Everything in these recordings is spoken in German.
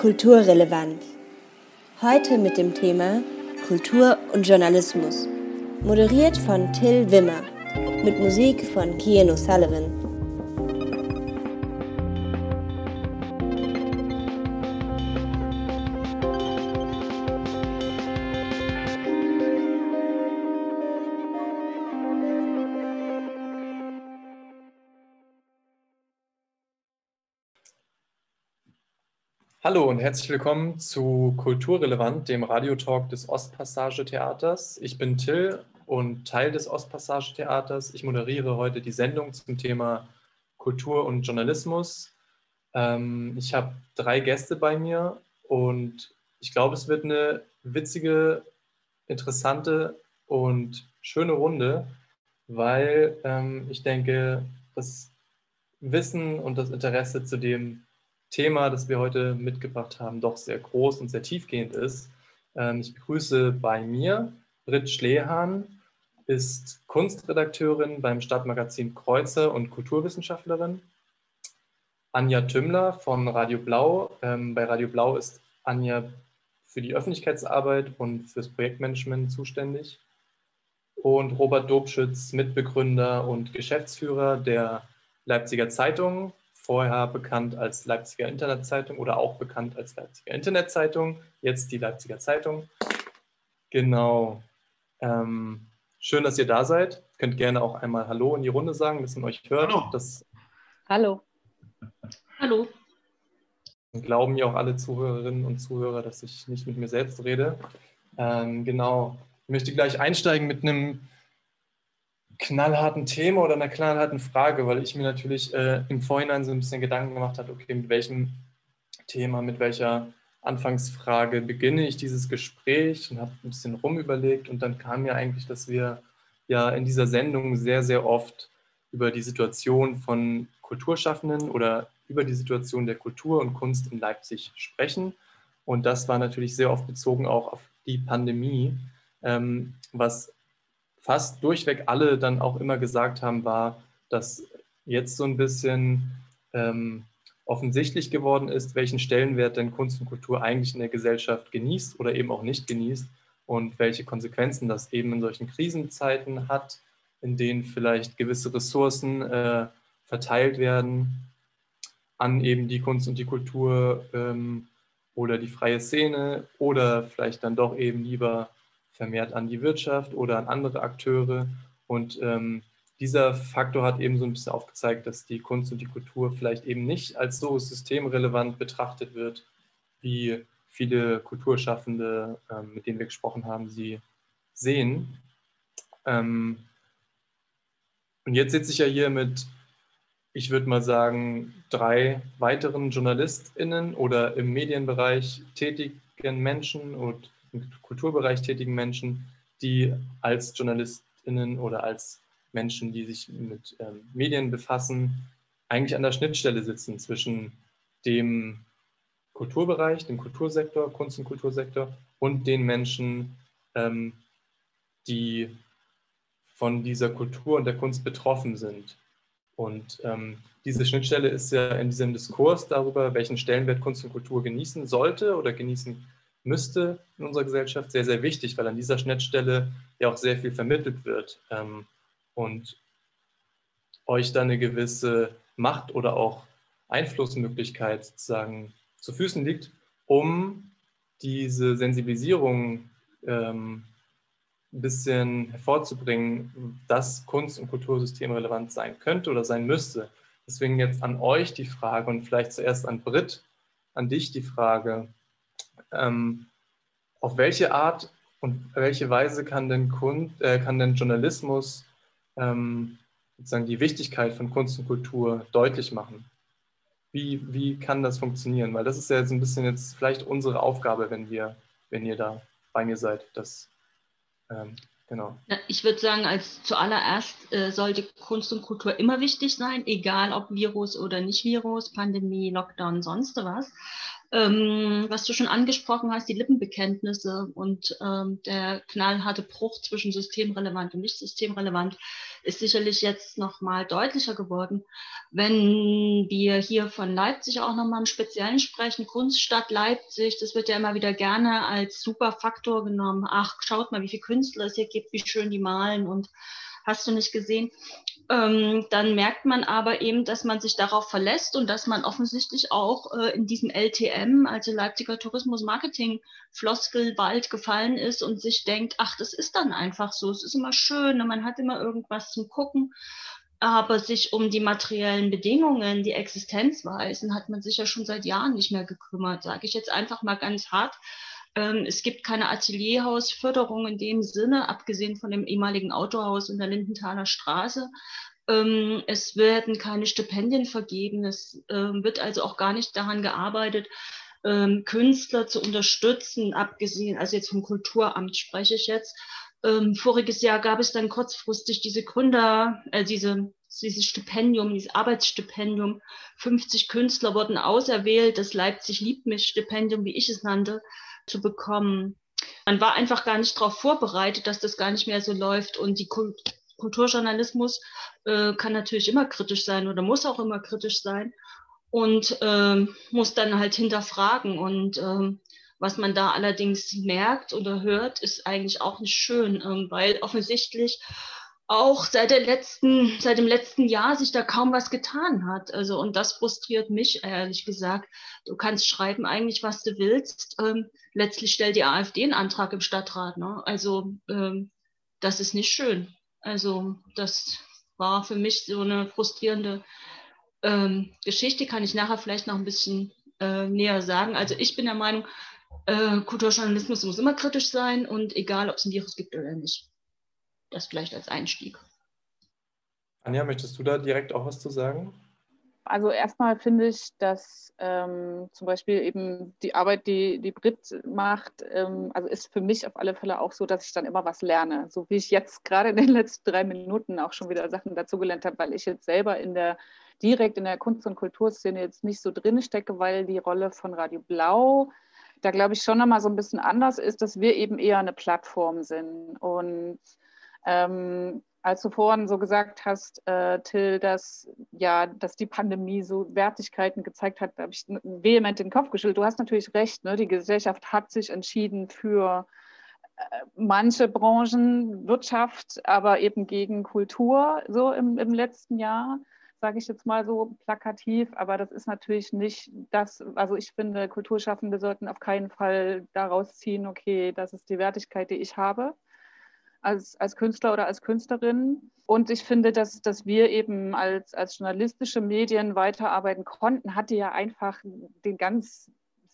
Kulturrelevant. Heute mit dem Thema Kultur und Journalismus. Moderiert von Till Wimmer. Mit Musik von Kian O'Sullivan. Hallo und herzlich willkommen zu Kulturrelevant, dem Radiotalk des Ostpassage Theaters. Ich bin Till und Teil des Ostpassage Theaters. Ich moderiere heute die Sendung zum Thema Kultur und Journalismus. Ähm, ich habe drei Gäste bei mir und ich glaube, es wird eine witzige, interessante und schöne Runde, weil ähm, ich denke, das Wissen und das Interesse zu dem Thema, das wir heute mitgebracht haben, doch sehr groß und sehr tiefgehend ist. Ähm, ich begrüße bei mir Britt Schlehahn, ist Kunstredakteurin beim Stadtmagazin Kreuzer und Kulturwissenschaftlerin. Anja Tümmler von Radio Blau. Ähm, bei Radio Blau ist Anja für die Öffentlichkeitsarbeit und fürs Projektmanagement zuständig. Und Robert Dobschütz, Mitbegründer und Geschäftsführer der Leipziger Zeitung, vorher bekannt als Leipziger Internetzeitung oder auch bekannt als Leipziger Internetzeitung, jetzt die Leipziger Zeitung. Genau. Ähm, schön, dass ihr da seid. Könnt gerne auch einmal Hallo in die Runde sagen, dass man euch hört. Hallo. Das Hallo. Hallo. glauben ja auch alle Zuhörerinnen und Zuhörer, dass ich nicht mit mir selbst rede. Ähm, genau. Ich möchte gleich einsteigen mit einem knallharten Thema oder einer knallharten Frage, weil ich mir natürlich äh, im Vorhinein so ein bisschen Gedanken gemacht habe, okay, mit welchem Thema, mit welcher Anfangsfrage beginne ich dieses Gespräch und habe ein bisschen rumüberlegt und dann kam mir eigentlich, dass wir ja in dieser Sendung sehr, sehr oft über die Situation von Kulturschaffenden oder über die Situation der Kultur und Kunst in Leipzig sprechen. Und das war natürlich sehr oft bezogen auch auf die Pandemie, ähm, was fast durchweg alle dann auch immer gesagt haben, war, dass jetzt so ein bisschen ähm, offensichtlich geworden ist, welchen Stellenwert denn Kunst und Kultur eigentlich in der Gesellschaft genießt oder eben auch nicht genießt und welche Konsequenzen das eben in solchen Krisenzeiten hat, in denen vielleicht gewisse Ressourcen äh, verteilt werden an eben die Kunst und die Kultur ähm, oder die freie Szene oder vielleicht dann doch eben lieber vermehrt an die Wirtschaft oder an andere Akteure. Und ähm, dieser Faktor hat eben so ein bisschen aufgezeigt, dass die Kunst und die Kultur vielleicht eben nicht als so systemrelevant betrachtet wird, wie viele Kulturschaffende, ähm, mit denen wir gesprochen haben, sie sehen. Ähm, und jetzt sitze ich ja hier mit, ich würde mal sagen, drei weiteren JournalistInnen oder im Medienbereich tätigen Menschen und im Kulturbereich tätigen Menschen, die als JournalistInnen oder als Menschen, die sich mit ähm, Medien befassen, eigentlich an der Schnittstelle sitzen zwischen dem Kulturbereich, dem Kultursektor, Kunst- und Kultursektor und den Menschen, ähm, die von dieser Kultur und der Kunst betroffen sind. Und ähm, diese Schnittstelle ist ja in diesem Diskurs darüber, welchen Stellenwert Kunst und Kultur genießen sollte oder genießen müsste in unserer Gesellschaft sehr, sehr wichtig, weil an dieser Schnittstelle ja auch sehr viel vermittelt wird ähm, und euch dann eine gewisse Macht oder auch Einflussmöglichkeit sozusagen zu Füßen liegt, um diese Sensibilisierung ähm, ein bisschen hervorzubringen, dass Kunst- und Kultursystem relevant sein könnte oder sein müsste. Deswegen jetzt an euch die Frage und vielleicht zuerst an Britt, an dich die Frage, ähm, auf welche Art und welche Weise kann denn, Kunst, äh, kann denn Journalismus ähm, sozusagen die Wichtigkeit von Kunst und Kultur deutlich machen? Wie, wie kann das funktionieren? Weil das ist ja jetzt ein bisschen jetzt vielleicht unsere Aufgabe, wenn wir, wenn ihr da bei mir seid. Das, ähm, genau. Ich würde sagen, als zuallererst äh, sollte Kunst und Kultur immer wichtig sein, egal ob Virus oder nicht Virus, Pandemie, Lockdown, sonst was. Ähm, was du schon angesprochen hast, die Lippenbekenntnisse und ähm, der knallharte Bruch zwischen systemrelevant und nicht systemrelevant ist sicherlich jetzt nochmal deutlicher geworden. Wenn wir hier von Leipzig auch nochmal im Speziellen sprechen, Kunststadt Leipzig, das wird ja immer wieder gerne als super Faktor genommen. Ach, schaut mal, wie viele Künstler es hier gibt, wie schön die malen und hast du nicht gesehen. Ähm, dann merkt man aber eben, dass man sich darauf verlässt und dass man offensichtlich auch äh, in diesem LTM, also Leipziger Tourismus Marketing Floskelwald gefallen ist und sich denkt, ach, das ist dann einfach so, es ist immer schön man hat immer irgendwas zum Gucken. Aber sich um die materiellen Bedingungen, die Existenzweisen, hat man sich ja schon seit Jahren nicht mehr gekümmert, sage ich jetzt einfach mal ganz hart. Ähm, es gibt keine Atelierhausförderung in dem Sinne, abgesehen von dem ehemaligen Autohaus in der Lindenthaler Straße. Ähm, es werden keine Stipendien vergeben. Es ähm, wird also auch gar nicht daran gearbeitet, Künstler zu unterstützen, abgesehen, also jetzt vom Kulturamt spreche ich jetzt. voriges Jahr gab es dann kurzfristig diese Gründer, äh, diese dieses Stipendium, dieses Arbeitsstipendium. 50 Künstler wurden auserwählt, das Leipzig liebt mich Stipendium, wie ich es nannte zu bekommen. Man war einfach gar nicht darauf vorbereitet, dass das gar nicht mehr so läuft. Und die Kulturjournalismus äh, kann natürlich immer kritisch sein oder muss auch immer kritisch sein und äh, muss dann halt hinterfragen. Und äh, was man da allerdings merkt oder hört, ist eigentlich auch nicht schön, ähm, weil offensichtlich auch seit, der letzten, seit dem letzten Jahr sich da kaum was getan hat. Also, und das frustriert mich, ehrlich gesagt. Du kannst schreiben eigentlich, was du willst. Ähm, letztlich stellt die AfD einen Antrag im Stadtrat. Ne? Also, ähm, das ist nicht schön. Also, das war für mich so eine frustrierende ähm, Geschichte. Kann ich nachher vielleicht noch ein bisschen äh, näher sagen. Also, ich bin der Meinung, äh, Kulturjournalismus muss immer kritisch sein und egal, ob es ein Virus gibt oder nicht. Das vielleicht als Einstieg. Anja, möchtest du da direkt auch was zu sagen? Also erstmal finde ich, dass ähm, zum Beispiel eben die Arbeit, die die Brit macht, ähm, also ist für mich auf alle Fälle auch so, dass ich dann immer was lerne. So wie ich jetzt gerade in den letzten drei Minuten auch schon wieder Sachen dazugelernt habe, weil ich jetzt selber in der direkt in der Kunst- und Kulturszene jetzt nicht so drin stecke, weil die Rolle von Radio Blau da glaube ich schon nochmal so ein bisschen anders ist, dass wir eben eher eine Plattform sind und ähm, als du vorhin so gesagt hast, äh, Till, dass, ja, dass die Pandemie so Wertigkeiten gezeigt hat, habe ich vehement den Kopf geschüttelt. Du hast natürlich recht, ne? die Gesellschaft hat sich entschieden für äh, manche Branchen, Wirtschaft, aber eben gegen Kultur so im, im letzten Jahr, sage ich jetzt mal so plakativ. Aber das ist natürlich nicht das, also ich finde, Kulturschaffende sollten auf keinen Fall daraus ziehen, okay, das ist die Wertigkeit, die ich habe als, als Künstler oder als Künstlerin. Und ich finde, dass, dass wir eben als, als journalistische Medien weiterarbeiten konnten, hatte ja einfach den ganz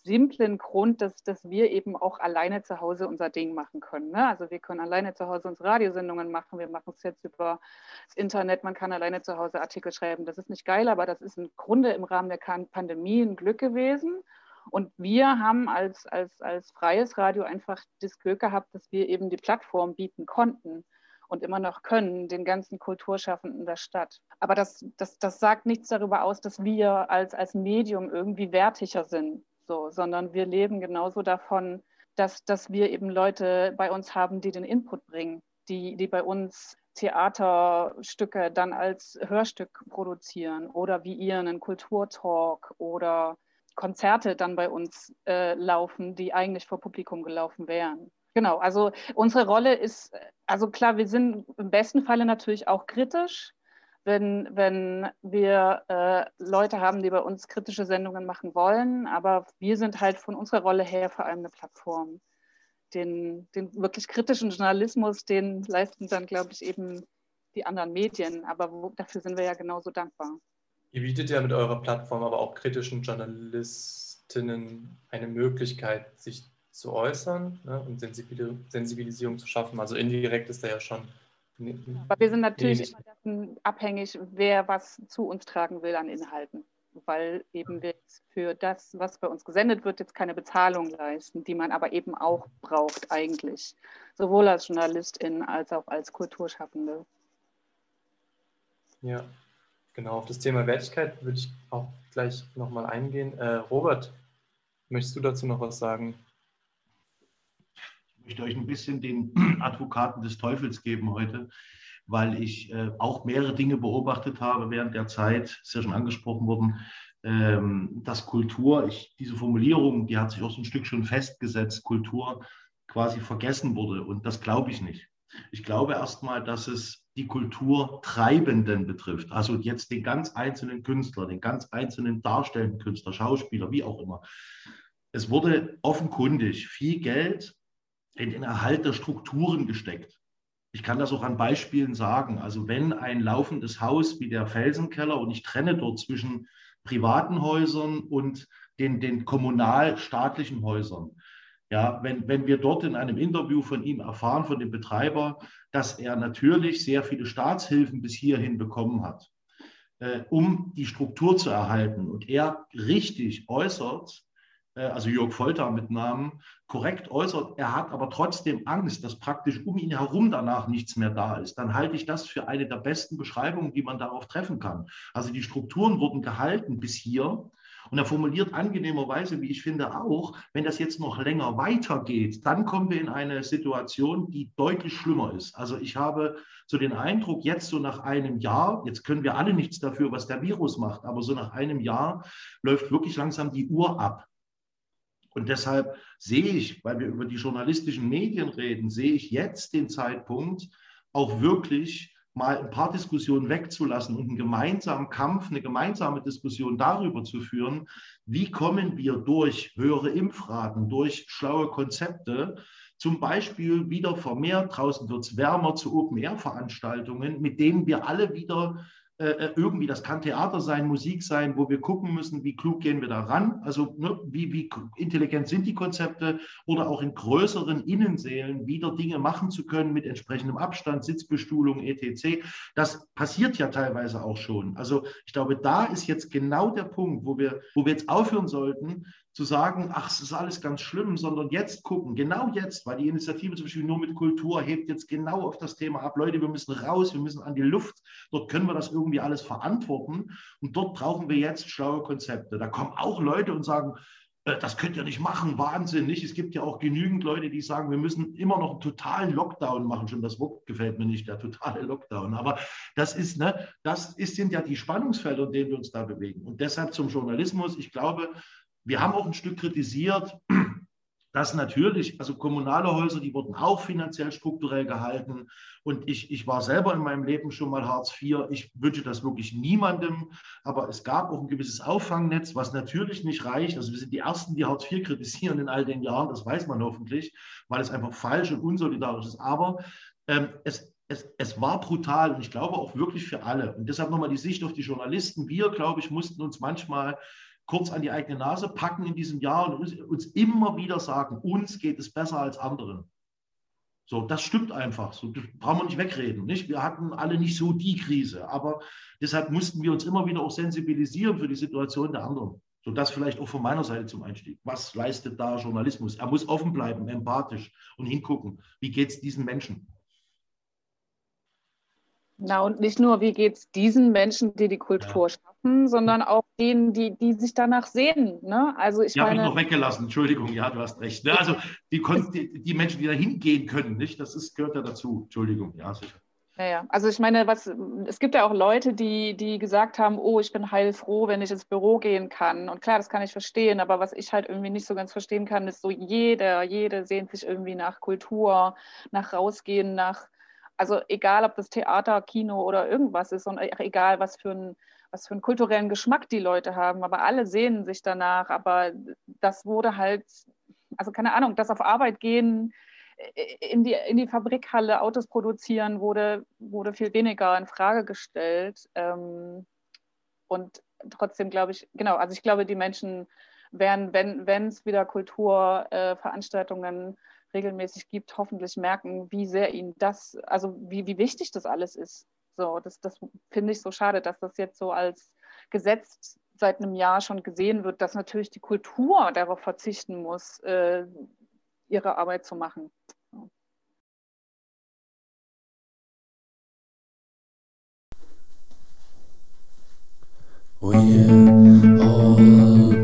simplen Grund, dass, dass wir eben auch alleine zu Hause unser Ding machen können. Ne? Also wir können alleine zu Hause unsere Radiosendungen machen, wir machen es jetzt über das Internet, man kann alleine zu Hause Artikel schreiben. Das ist nicht geil, aber das ist im Grunde im Rahmen der Pandemie ein Glück gewesen. Und wir haben als, als, als freies Radio einfach das Glück gehabt, dass wir eben die Plattform bieten konnten und immer noch können, den ganzen Kulturschaffenden der Stadt. Aber das, das, das sagt nichts darüber aus, dass wir als, als Medium irgendwie wertiger sind, so, sondern wir leben genauso davon, dass, dass wir eben Leute bei uns haben, die den Input bringen, die, die bei uns Theaterstücke dann als Hörstück produzieren oder wie ihr einen Kulturtalk oder Konzerte dann bei uns äh, laufen, die eigentlich vor Publikum gelaufen wären. Genau, also unsere Rolle ist, also klar, wir sind im besten Falle natürlich auch kritisch, wenn, wenn wir äh, Leute haben, die bei uns kritische Sendungen machen wollen, aber wir sind halt von unserer Rolle her vor allem eine Plattform. Den, den wirklich kritischen Journalismus, den leisten dann, glaube ich, eben die anderen Medien, aber wo, dafür sind wir ja genauso dankbar. Ihr bietet ja mit eurer Plattform aber auch kritischen Journalistinnen eine Möglichkeit, sich zu äußern ne, und Sensibilisierung zu schaffen. Also indirekt ist da ja schon. Aber wir sind natürlich immer davon abhängig, wer was zu uns tragen will an Inhalten. Weil eben wir für das, was bei uns gesendet wird, jetzt keine Bezahlung leisten, die man aber eben auch braucht eigentlich. Sowohl als Journalistin als auch als Kulturschaffende. Ja, Genau, auf das Thema Wertigkeit würde ich auch gleich nochmal eingehen. Äh, Robert, Möchtest du dazu noch was sagen? Ich möchte euch ein bisschen den Advokaten des Teufels geben heute, weil ich äh, auch mehrere Dinge beobachtet habe während der Zeit, ist ja schon angesprochen worden, ähm, dass Kultur, ich, diese Formulierung, die hat sich auch so ein Stück schon festgesetzt, Kultur quasi vergessen wurde. Und das glaube ich nicht. Ich glaube erstmal, dass es die Kulturtreibenden betrifft, also jetzt den ganz einzelnen Künstler, den ganz einzelnen darstellenden Künstler, Schauspieler, wie auch immer. Es wurde offenkundig viel Geld in den Erhalt der Strukturen gesteckt. Ich kann das auch an Beispielen sagen. Also wenn ein laufendes Haus wie der Felsenkeller, und ich trenne dort zwischen privaten Häusern und den, den kommunal-staatlichen Häusern, ja, wenn, wenn wir dort in einem Interview von ihm erfahren, von dem Betreiber, dass er natürlich sehr viele Staatshilfen bis hierhin bekommen hat, äh, um die Struktur zu erhalten und er richtig äußert, äh, also Jörg Folter mit Namen, korrekt äußert, er hat aber trotzdem Angst, dass praktisch um ihn herum danach nichts mehr da ist, dann halte ich das für eine der besten Beschreibungen, die man darauf treffen kann. Also die Strukturen wurden gehalten bis hier und er formuliert angenehmerweise, wie ich finde, auch, wenn das jetzt noch länger weitergeht, dann kommen wir in eine Situation, die deutlich schlimmer ist. Also ich habe so den Eindruck, jetzt so nach einem Jahr, jetzt können wir alle nichts dafür, was der Virus macht, aber so nach einem Jahr läuft wirklich langsam die Uhr ab. Und deshalb sehe ich, weil wir über die journalistischen Medien reden, sehe ich jetzt den Zeitpunkt, auch wirklich mal ein paar Diskussionen wegzulassen und einen gemeinsamen Kampf, eine gemeinsame Diskussion darüber zu führen, wie kommen wir durch höhere Impfraten, durch schlaue Konzepte, zum Beispiel wieder vermehrt, draußen wird es wärmer, zu Open-Air-Veranstaltungen, mit denen wir alle wieder äh, äh, irgendwie, das kann Theater sein, Musik sein, wo wir gucken müssen, wie klug gehen wir da ran, also ne, wie, wie intelligent sind die Konzepte oder auch in größeren Innensälen wieder Dinge machen zu können mit entsprechendem Abstand, Sitzbestuhlung, etc. Das passiert ja teilweise auch schon. Also ich glaube, da ist jetzt genau der Punkt, wo wir, wo wir jetzt aufhören sollten, zu sagen, ach, es ist alles ganz schlimm, sondern jetzt gucken, genau jetzt, weil die Initiative zum Beispiel nur mit Kultur hebt jetzt genau auf das Thema ab. Leute, wir müssen raus, wir müssen an die Luft. Dort können wir das irgendwie alles verantworten. Und dort brauchen wir jetzt schlaue Konzepte. Da kommen auch Leute und sagen, äh, das könnt ihr nicht machen, Wahnsinn, nicht? Es gibt ja auch genügend Leute, die sagen, wir müssen immer noch einen totalen Lockdown machen. Schon das Wort gefällt mir nicht, der totale Lockdown. Aber das ist, ne, das ist, sind ja die Spannungsfelder, in denen wir uns da bewegen. Und deshalb zum Journalismus. Ich glaube, wir haben auch ein Stück kritisiert, dass natürlich, also kommunale Häuser, die wurden auch finanziell strukturell gehalten. Und ich, ich war selber in meinem Leben schon mal Hartz IV. Ich wünsche das wirklich niemandem. Aber es gab auch ein gewisses Auffangnetz, was natürlich nicht reicht. Also wir sind die Ersten, die Hartz IV kritisieren in all den Jahren. Das weiß man hoffentlich, weil es einfach falsch und unsolidarisch ist. Aber ähm, es, es, es, war brutal und ich glaube auch wirklich für alle. Und deshalb nochmal die Sicht auf die Journalisten. Wir, glaube ich, mussten uns manchmal kurz an die eigene Nase packen in diesem Jahr und uns, immer wieder sagen, uns geht es besser als anderen. So, das stimmt einfach. So, das brauchen wir nicht wegreden. Nicht? Wir hatten alle nicht so die Krise, aber deshalb mussten wir uns immer wieder auch sensibilisieren für die Situation der anderen. So, das vielleicht auch von meiner Seite zum Einstieg. Was leistet da Journalismus? Er muss offen bleiben, empathisch und hingucken. Wie geht es diesen Menschen? Na, und nicht nur, wie geht es diesen Menschen, die die Kultur ja. schaffen, sondern auch denen, die, die sich danach sehen. Ne? Also ich die habe ich noch weggelassen, Entschuldigung, ja, du hast recht. Ne? Also die, die, die, Menschen, die da hingehen können, nicht? das ist, gehört ja dazu, Entschuldigung, ja, sicher. Naja, also ich meine, was, es gibt ja auch Leute, die, die gesagt haben, oh, ich bin heilfroh, wenn ich ins Büro gehen kann. Und klar, das kann ich verstehen, aber was ich halt irgendwie nicht so ganz verstehen kann, ist so, jeder, jede sehnt sich irgendwie nach Kultur, nach Rausgehen, nach also egal, ob das Theater, Kino oder irgendwas ist und egal, was für, ein, was für einen kulturellen Geschmack die Leute haben, aber alle sehnen sich danach. Aber das wurde halt, also keine Ahnung, das auf Arbeit gehen, in die, in die Fabrikhalle Autos produzieren, wurde, wurde viel weniger in Frage gestellt. Ähm, und trotzdem glaube ich, genau, also ich glaube, die Menschen werden, wenn es wieder Kulturveranstaltungen äh, regelmäßig gibt, hoffentlich merken, wie sehr ihnen das, also wie, wie wichtig das alles ist. So, das, das finde ich so schade, dass das jetzt so als Gesetz seit einem Jahr schon gesehen wird, dass natürlich die Kultur darauf verzichten muss, äh, ihre Arbeit zu machen. We're all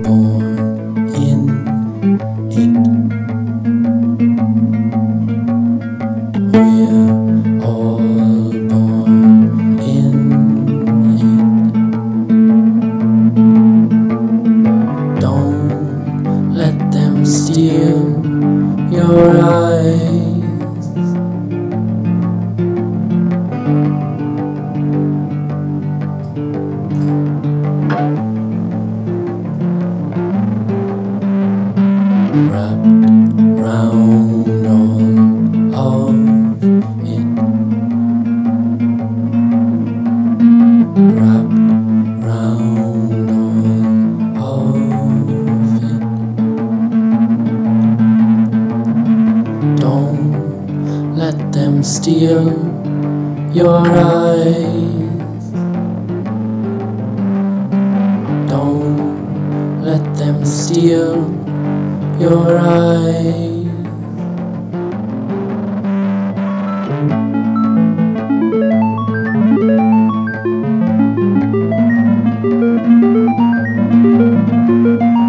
Was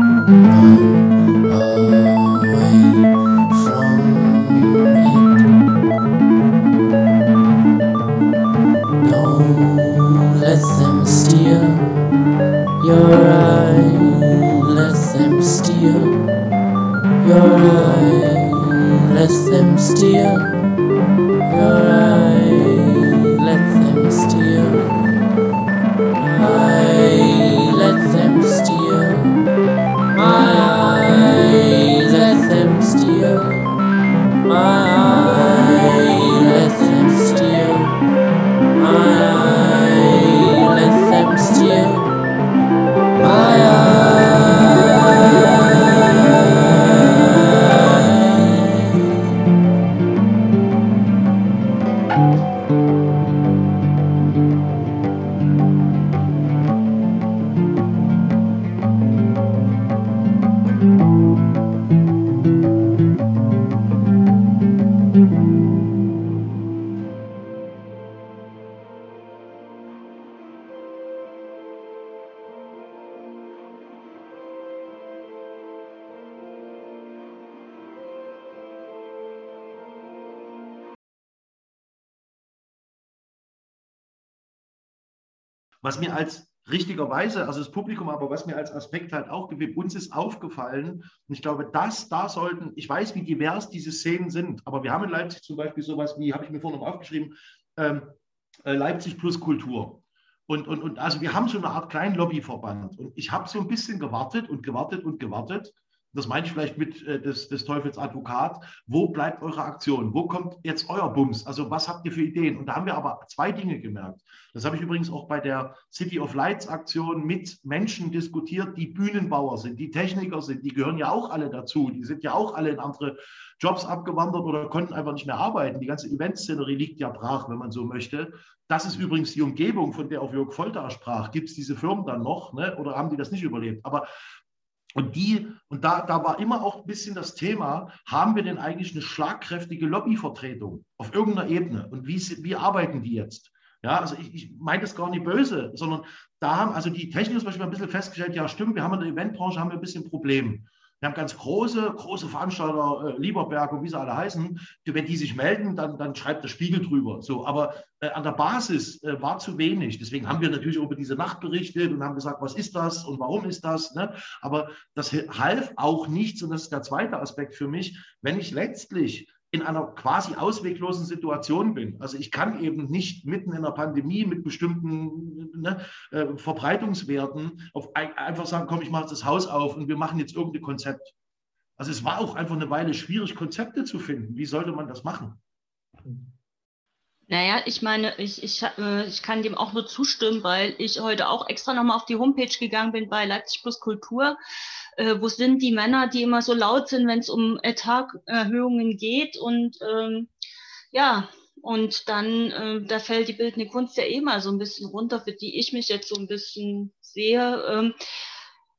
richtigerweise, also das Publikum, aber was mir als Aspekt halt auch gibt, uns ist aufgefallen, und ich glaube, dass da sollten, ich weiß, wie divers diese Szenen sind, aber wir haben in Leipzig zum Beispiel sowas wie, habe ich mir vorhin noch aufgeschrieben, ähm, äh, Leipzig plus Kultur. Und, und, und also wir haben so eine Art kleinen Lobbyverband. Und ich habe so ein bisschen gewartet und gewartet und gewartet das meine ich vielleicht mit äh, des, des Teufels Advokat, wo bleibt eure Aktion? Wo kommt jetzt euer Bums? Also was habt ihr für Ideen? Und da haben wir aber zwei Dinge gemerkt. Das habe ich übrigens auch bei der City of Lights Aktion mit Menschen diskutiert, die Bühnenbauer sind, die Techniker sind, die gehören ja auch alle dazu. Die sind ja auch alle in andere Jobs abgewandert oder konnten einfach nicht mehr arbeiten. Die ganze Eventszenerie liegt ja brach, wenn man so möchte. Das ist übrigens die Umgebung, von der auch Jörg Folter sprach. Gibt es diese Firmen dann noch ne? oder haben die das nicht überlebt? Aber und die, und da, da war immer auch ein bisschen das Thema, haben wir denn eigentlich eine schlagkräftige Lobbyvertretung auf irgendeiner Ebene? Und wie, wie arbeiten die jetzt? Ja, also ich, ich meine das gar nicht böse, sondern da haben also die Techniker zum Beispiel ein bisschen festgestellt, ja stimmt, wir haben in der Eventbranche haben wir ein bisschen Problem. Wir haben ganz große, große Veranstalter, äh, Lieberberg und wie sie alle heißen. Wenn die sich melden, dann, dann schreibt der Spiegel drüber. So, aber äh, an der Basis äh, war zu wenig. Deswegen haben wir natürlich über diese Nacht berichtet und haben gesagt, was ist das und warum ist das. Ne? Aber das half auch nichts. Und das ist der zweite Aspekt für mich. Wenn ich letztlich in einer quasi ausweglosen Situation bin. Also ich kann eben nicht mitten in einer Pandemie mit bestimmten ne, äh, Verbreitungswerten auf, einfach sagen, komm, ich mache das Haus auf und wir machen jetzt irgendein Konzept. Also es war auch einfach eine Weile schwierig, Konzepte zu finden. Wie sollte man das machen? Naja, ich meine, ich, ich, äh, ich kann dem auch nur zustimmen, weil ich heute auch extra nochmal auf die Homepage gegangen bin bei Leipzig Plus Kultur äh, wo sind die Männer, die immer so laut sind, wenn es um Etaterhöhungen geht? Und ähm, ja, und dann, äh, da fällt die bildende Kunst ja eh mal so ein bisschen runter, für die ich mich jetzt so ein bisschen sehe, ähm,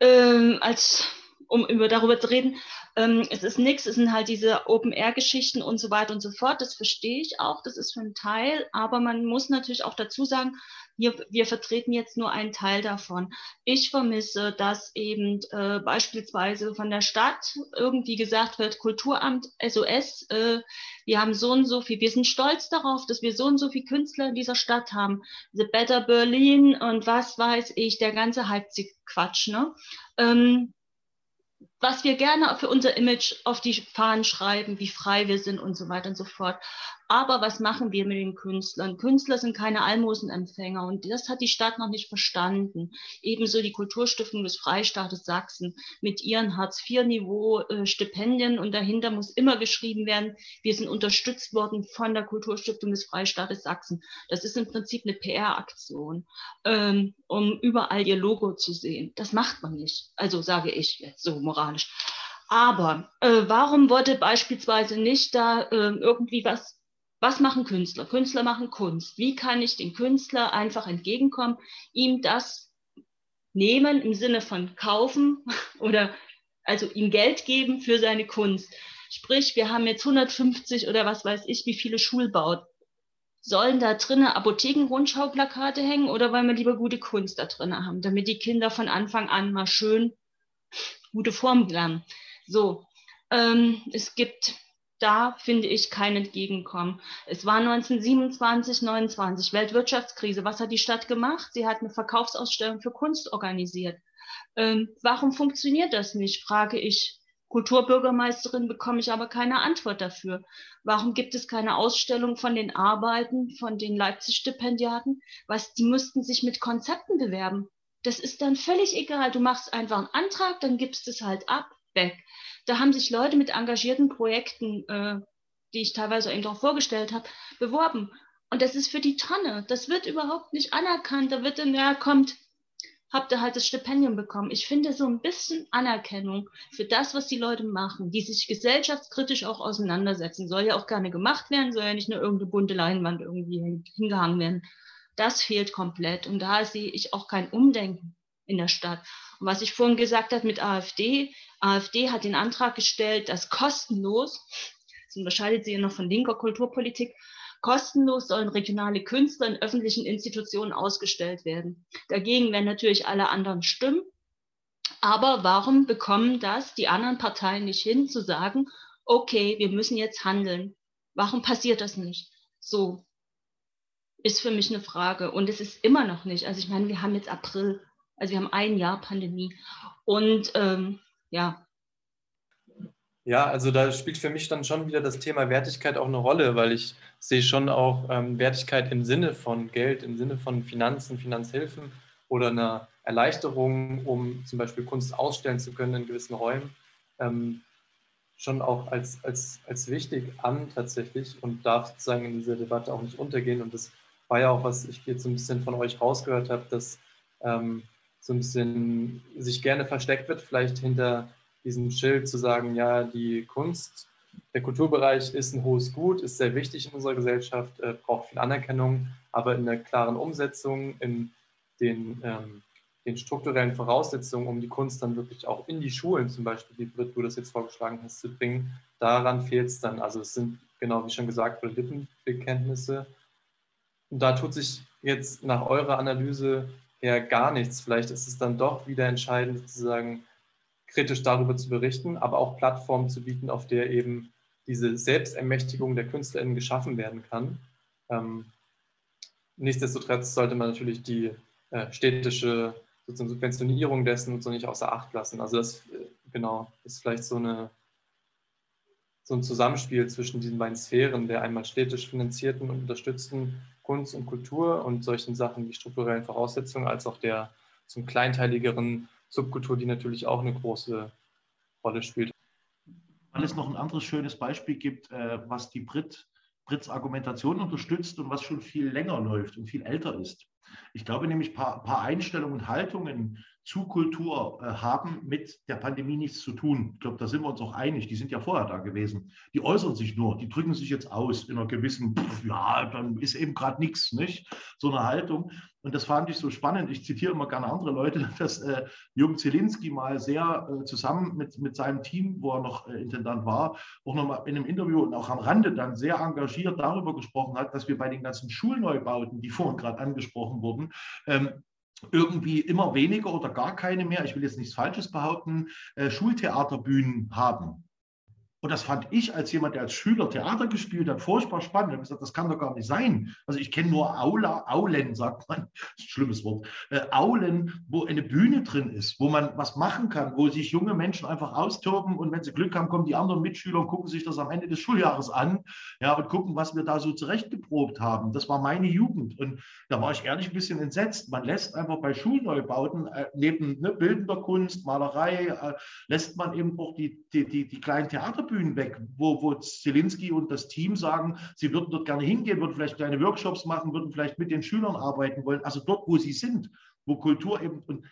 ähm, als um über darüber zu reden. Ähm, es ist nichts, es sind halt diese Open-Air-Geschichten und so weiter und so fort. Das verstehe ich auch, das ist für einen Teil, aber man muss natürlich auch dazu sagen, wir, wir vertreten jetzt nur einen Teil davon. Ich vermisse, dass eben äh, beispielsweise von der Stadt irgendwie gesagt wird, Kulturamt SOS, äh, wir haben so und so viel, wir sind stolz darauf, dass wir so und so viele Künstler in dieser Stadt haben. The Better Berlin und was weiß ich, der ganze Halbzig-Quatsch. Ne? Ähm, was wir gerne für unser Image auf die Fahnen schreiben, wie frei wir sind und so weiter und so fort. Aber was machen wir mit den Künstlern? Künstler sind keine Almosenempfänger und das hat die Stadt noch nicht verstanden. Ebenso die Kulturstiftung des Freistaates Sachsen mit ihren Hartz-IV-Niveau-Stipendien und dahinter muss immer geschrieben werden, wir sind unterstützt worden von der Kulturstiftung des Freistaates Sachsen. Das ist im Prinzip eine PR-Aktion, ähm, um überall ihr Logo zu sehen. Das macht man nicht. Also sage ich jetzt so moralisch. Aber äh, warum wurde beispielsweise nicht da äh, irgendwie was, was machen Künstler? Künstler machen Kunst. Wie kann ich den Künstler einfach entgegenkommen, ihm das nehmen im Sinne von kaufen oder also ihm Geld geben für seine Kunst? Sprich, wir haben jetzt 150 oder was weiß ich, wie viele Schulbauten. Sollen da drinnen Apotheken-Rundschauplakate hängen oder wollen wir lieber gute Kunst da drinnen haben, damit die Kinder von Anfang an mal schön gute Form lernen? So, ähm, es gibt da, finde ich, kein Entgegenkommen. Es war 1927, 29, Weltwirtschaftskrise. Was hat die Stadt gemacht? Sie hat eine Verkaufsausstellung für Kunst organisiert. Ähm, warum funktioniert das nicht, frage ich. Kulturbürgermeisterin bekomme ich aber keine Antwort dafür. Warum gibt es keine Ausstellung von den Arbeiten von den Leipzig-Stipendiaten? Was, die müssten sich mit Konzepten bewerben. Das ist dann völlig egal. Du machst einfach einen Antrag, dann gibst es halt ab weg. Da haben sich Leute mit engagierten Projekten, äh, die ich teilweise eben auch vorgestellt habe, beworben. Und das ist für die Tonne. Das wird überhaupt nicht anerkannt. Da wird dann, ja, kommt, habt ihr halt das Stipendium bekommen. Ich finde so ein bisschen Anerkennung für das, was die Leute machen, die sich gesellschaftskritisch auch auseinandersetzen. Soll ja auch gerne gemacht werden, soll ja nicht nur irgendeine bunte Leinwand irgendwie hingehangen werden. Das fehlt komplett. Und da sehe ich auch kein Umdenken in der Stadt. Und was ich vorhin gesagt habe mit AfD, AfD hat den Antrag gestellt, dass kostenlos, das unterscheidet sich ja noch von linker Kulturpolitik, kostenlos sollen regionale Künstler in öffentlichen Institutionen ausgestellt werden. Dagegen werden natürlich alle anderen stimmen. Aber warum bekommen das die anderen Parteien nicht hin, zu sagen, okay, wir müssen jetzt handeln? Warum passiert das nicht? So ist für mich eine Frage. Und es ist immer noch nicht. Also ich meine, wir haben jetzt April. Also wir haben ein Jahr Pandemie. Und ähm, ja. Ja, also da spielt für mich dann schon wieder das Thema Wertigkeit auch eine Rolle, weil ich sehe schon auch ähm, Wertigkeit im Sinne von Geld, im Sinne von Finanzen, Finanzhilfen oder einer Erleichterung, um zum Beispiel Kunst ausstellen zu können in gewissen Räumen, ähm, schon auch als, als, als wichtig an tatsächlich und darf sozusagen in dieser Debatte auch nicht untergehen. Und das war ja auch, was ich jetzt so ein bisschen von euch rausgehört habe, dass ähm, so ein bisschen sich gerne versteckt wird, vielleicht hinter diesem Schild zu sagen, ja, die Kunst, der Kulturbereich ist ein hohes Gut, ist sehr wichtig in unserer Gesellschaft, äh, braucht viel Anerkennung, aber in der klaren Umsetzung, in den, ähm, den strukturellen Voraussetzungen, um die Kunst dann wirklich auch in die Schulen, zum Beispiel, wie Britt, du das jetzt vorgeschlagen hast, zu bringen, daran fehlt es dann. Also es sind, genau wie schon gesagt, Lippenbekenntnisse. Und da tut sich jetzt nach eurer Analyse eher gar nichts. Vielleicht ist es dann doch wieder entscheidend, sozusagen kritisch darüber zu berichten, aber auch Plattformen zu bieten, auf der eben diese Selbstermächtigung der KünstlerInnen geschaffen werden kann. Ähm, nichtsdestotrotz sollte man natürlich die äh, städtische sozusagen Subventionierung dessen so nicht außer Acht lassen. Also das äh, genau ist vielleicht so eine so ein Zusammenspiel zwischen diesen beiden Sphären, der einmal städtisch finanzierten und unterstützten Kunst und Kultur und solchen Sachen wie strukturellen Voraussetzungen, als auch der zum kleinteiligeren Subkultur, die natürlich auch eine große Rolle spielt. Weil es noch ein anderes schönes Beispiel gibt, äh, was die Brit, Brits Argumentation unterstützt und was schon viel länger läuft und viel älter ist. Ich glaube nämlich, ein paar, paar Einstellungen und Haltungen zu Kultur äh, haben mit der Pandemie nichts zu tun. Ich glaube, da sind wir uns auch einig. Die sind ja vorher da gewesen. Die äußern sich nur, die drücken sich jetzt aus in einer gewissen, pff, ja, dann ist eben gerade nichts, nicht? So eine Haltung. Und das fand ich so spannend. Ich zitiere immer gerne andere Leute, dass äh, Jürgen Zielinski mal sehr äh, zusammen mit, mit seinem Team, wo er noch äh, Intendant war, auch nochmal in einem Interview und auch am Rande dann sehr engagiert darüber gesprochen hat, dass wir bei den ganzen Schulneubauten, die vorhin gerade angesprochen wurden, ähm, irgendwie immer weniger oder gar keine mehr, ich will jetzt nichts Falsches behaupten, äh, Schultheaterbühnen haben. Und das fand ich als jemand, der als Schüler Theater gespielt hat, furchtbar spannend. Ich habe gesagt, das kann doch gar nicht sein. Also ich kenne nur Aula, Aulen, sagt man, schlimmes Wort, äh, Aulen, wo eine Bühne drin ist, wo man was machen kann, wo sich junge Menschen einfach austoben und wenn sie Glück haben, kommen die anderen Mitschüler und gucken sich das am Ende des Schuljahres an ja, und gucken, was wir da so zurechtgeprobt haben. Das war meine Jugend. Und da war ich ehrlich ein bisschen entsetzt. Man lässt einfach bei Schulneubauten äh, neben ne, bildender Kunst, Malerei, äh, lässt man eben auch die, die, die, die kleinen Theaterbühnen Bühnen weg, wo, wo Zielinski und das Team sagen, sie würden dort gerne hingehen, würden vielleicht kleine Workshops machen, würden vielleicht mit den Schülern arbeiten wollen. Also dort, wo sie sind, wo Kultur eben und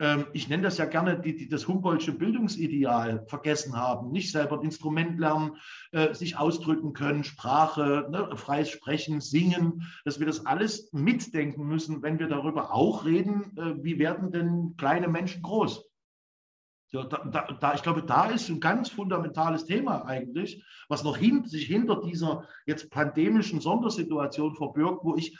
ähm, ich nenne das ja gerne die, die das Humboldtsche Bildungsideal vergessen haben, nicht selber ein Instrument lernen, äh, sich ausdrücken können, Sprache, ne, freies Sprechen, Singen, dass wir das alles mitdenken müssen, wenn wir darüber auch reden, äh, wie werden denn kleine Menschen groß? Da, da, da, ich glaube, da ist ein ganz fundamentales Thema eigentlich, was noch hin, sich hinter dieser jetzt pandemischen Sondersituation verbirgt, wo ich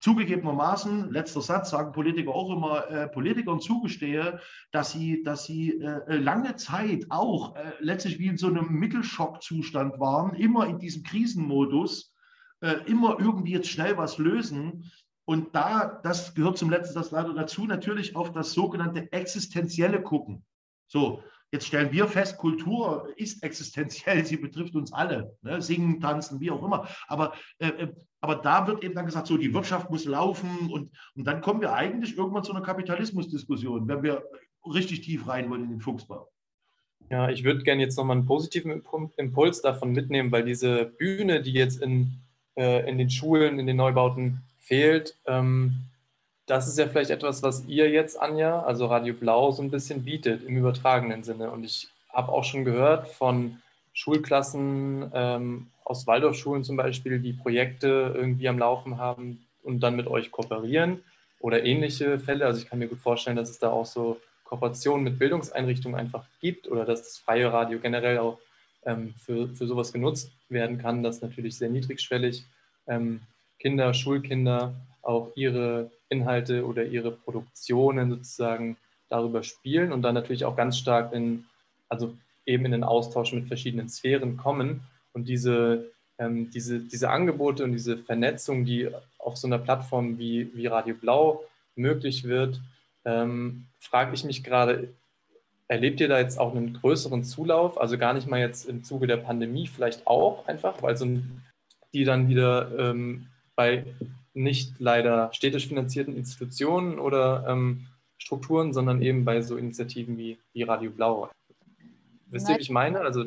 zugegebenermaßen, letzter Satz, sagen Politiker auch immer, äh, Politikern zugestehe, dass sie, dass sie äh, lange Zeit auch äh, letztlich wie in so einem Mittelschockzustand waren, immer in diesem Krisenmodus, äh, immer irgendwie jetzt schnell was lösen. Und da, das gehört zum letzten Satz leider dazu, natürlich auf das sogenannte existenzielle Gucken. So, jetzt stellen wir fest, Kultur ist existenziell, sie betrifft uns alle. Ne? Singen, tanzen, wie auch immer. Aber, äh, äh, aber da wird eben dann gesagt, so die Wirtschaft muss laufen und, und dann kommen wir eigentlich irgendwann zu einer Kapitalismusdiskussion, wenn wir richtig tief rein wollen in den Fuchsbau. Ja, ich würde gerne jetzt nochmal einen positiven Impuls davon mitnehmen, weil diese Bühne, die jetzt in, äh, in den Schulen, in den Neubauten fehlt, ähm, das ist ja vielleicht etwas, was ihr jetzt, Anja, also Radio Blau, so ein bisschen bietet im übertragenen Sinne. Und ich habe auch schon gehört von Schulklassen ähm, aus Waldorfschulen zum Beispiel, die Projekte irgendwie am Laufen haben und dann mit euch kooperieren oder ähnliche Fälle. Also ich kann mir gut vorstellen, dass es da auch so Kooperationen mit Bildungseinrichtungen einfach gibt oder dass das freie Radio generell auch ähm, für, für sowas genutzt werden kann. Das natürlich sehr niedrigschwellig. Ähm, Kinder, Schulkinder auch ihre Inhalte oder ihre Produktionen sozusagen darüber spielen und dann natürlich auch ganz stark in, also eben in den Austausch mit verschiedenen Sphären kommen und diese, ähm, diese, diese Angebote und diese Vernetzung, die auf so einer Plattform wie, wie Radio Blau möglich wird, ähm, frage ich mich gerade, erlebt ihr da jetzt auch einen größeren Zulauf? Also gar nicht mal jetzt im Zuge der Pandemie, vielleicht auch einfach, weil so die dann wieder ähm, bei nicht leider städtisch finanzierten Institutionen oder ähm, Strukturen, sondern eben bei so Initiativen wie, wie Radio Blau. Wisst ihr, wie ich meine? Also,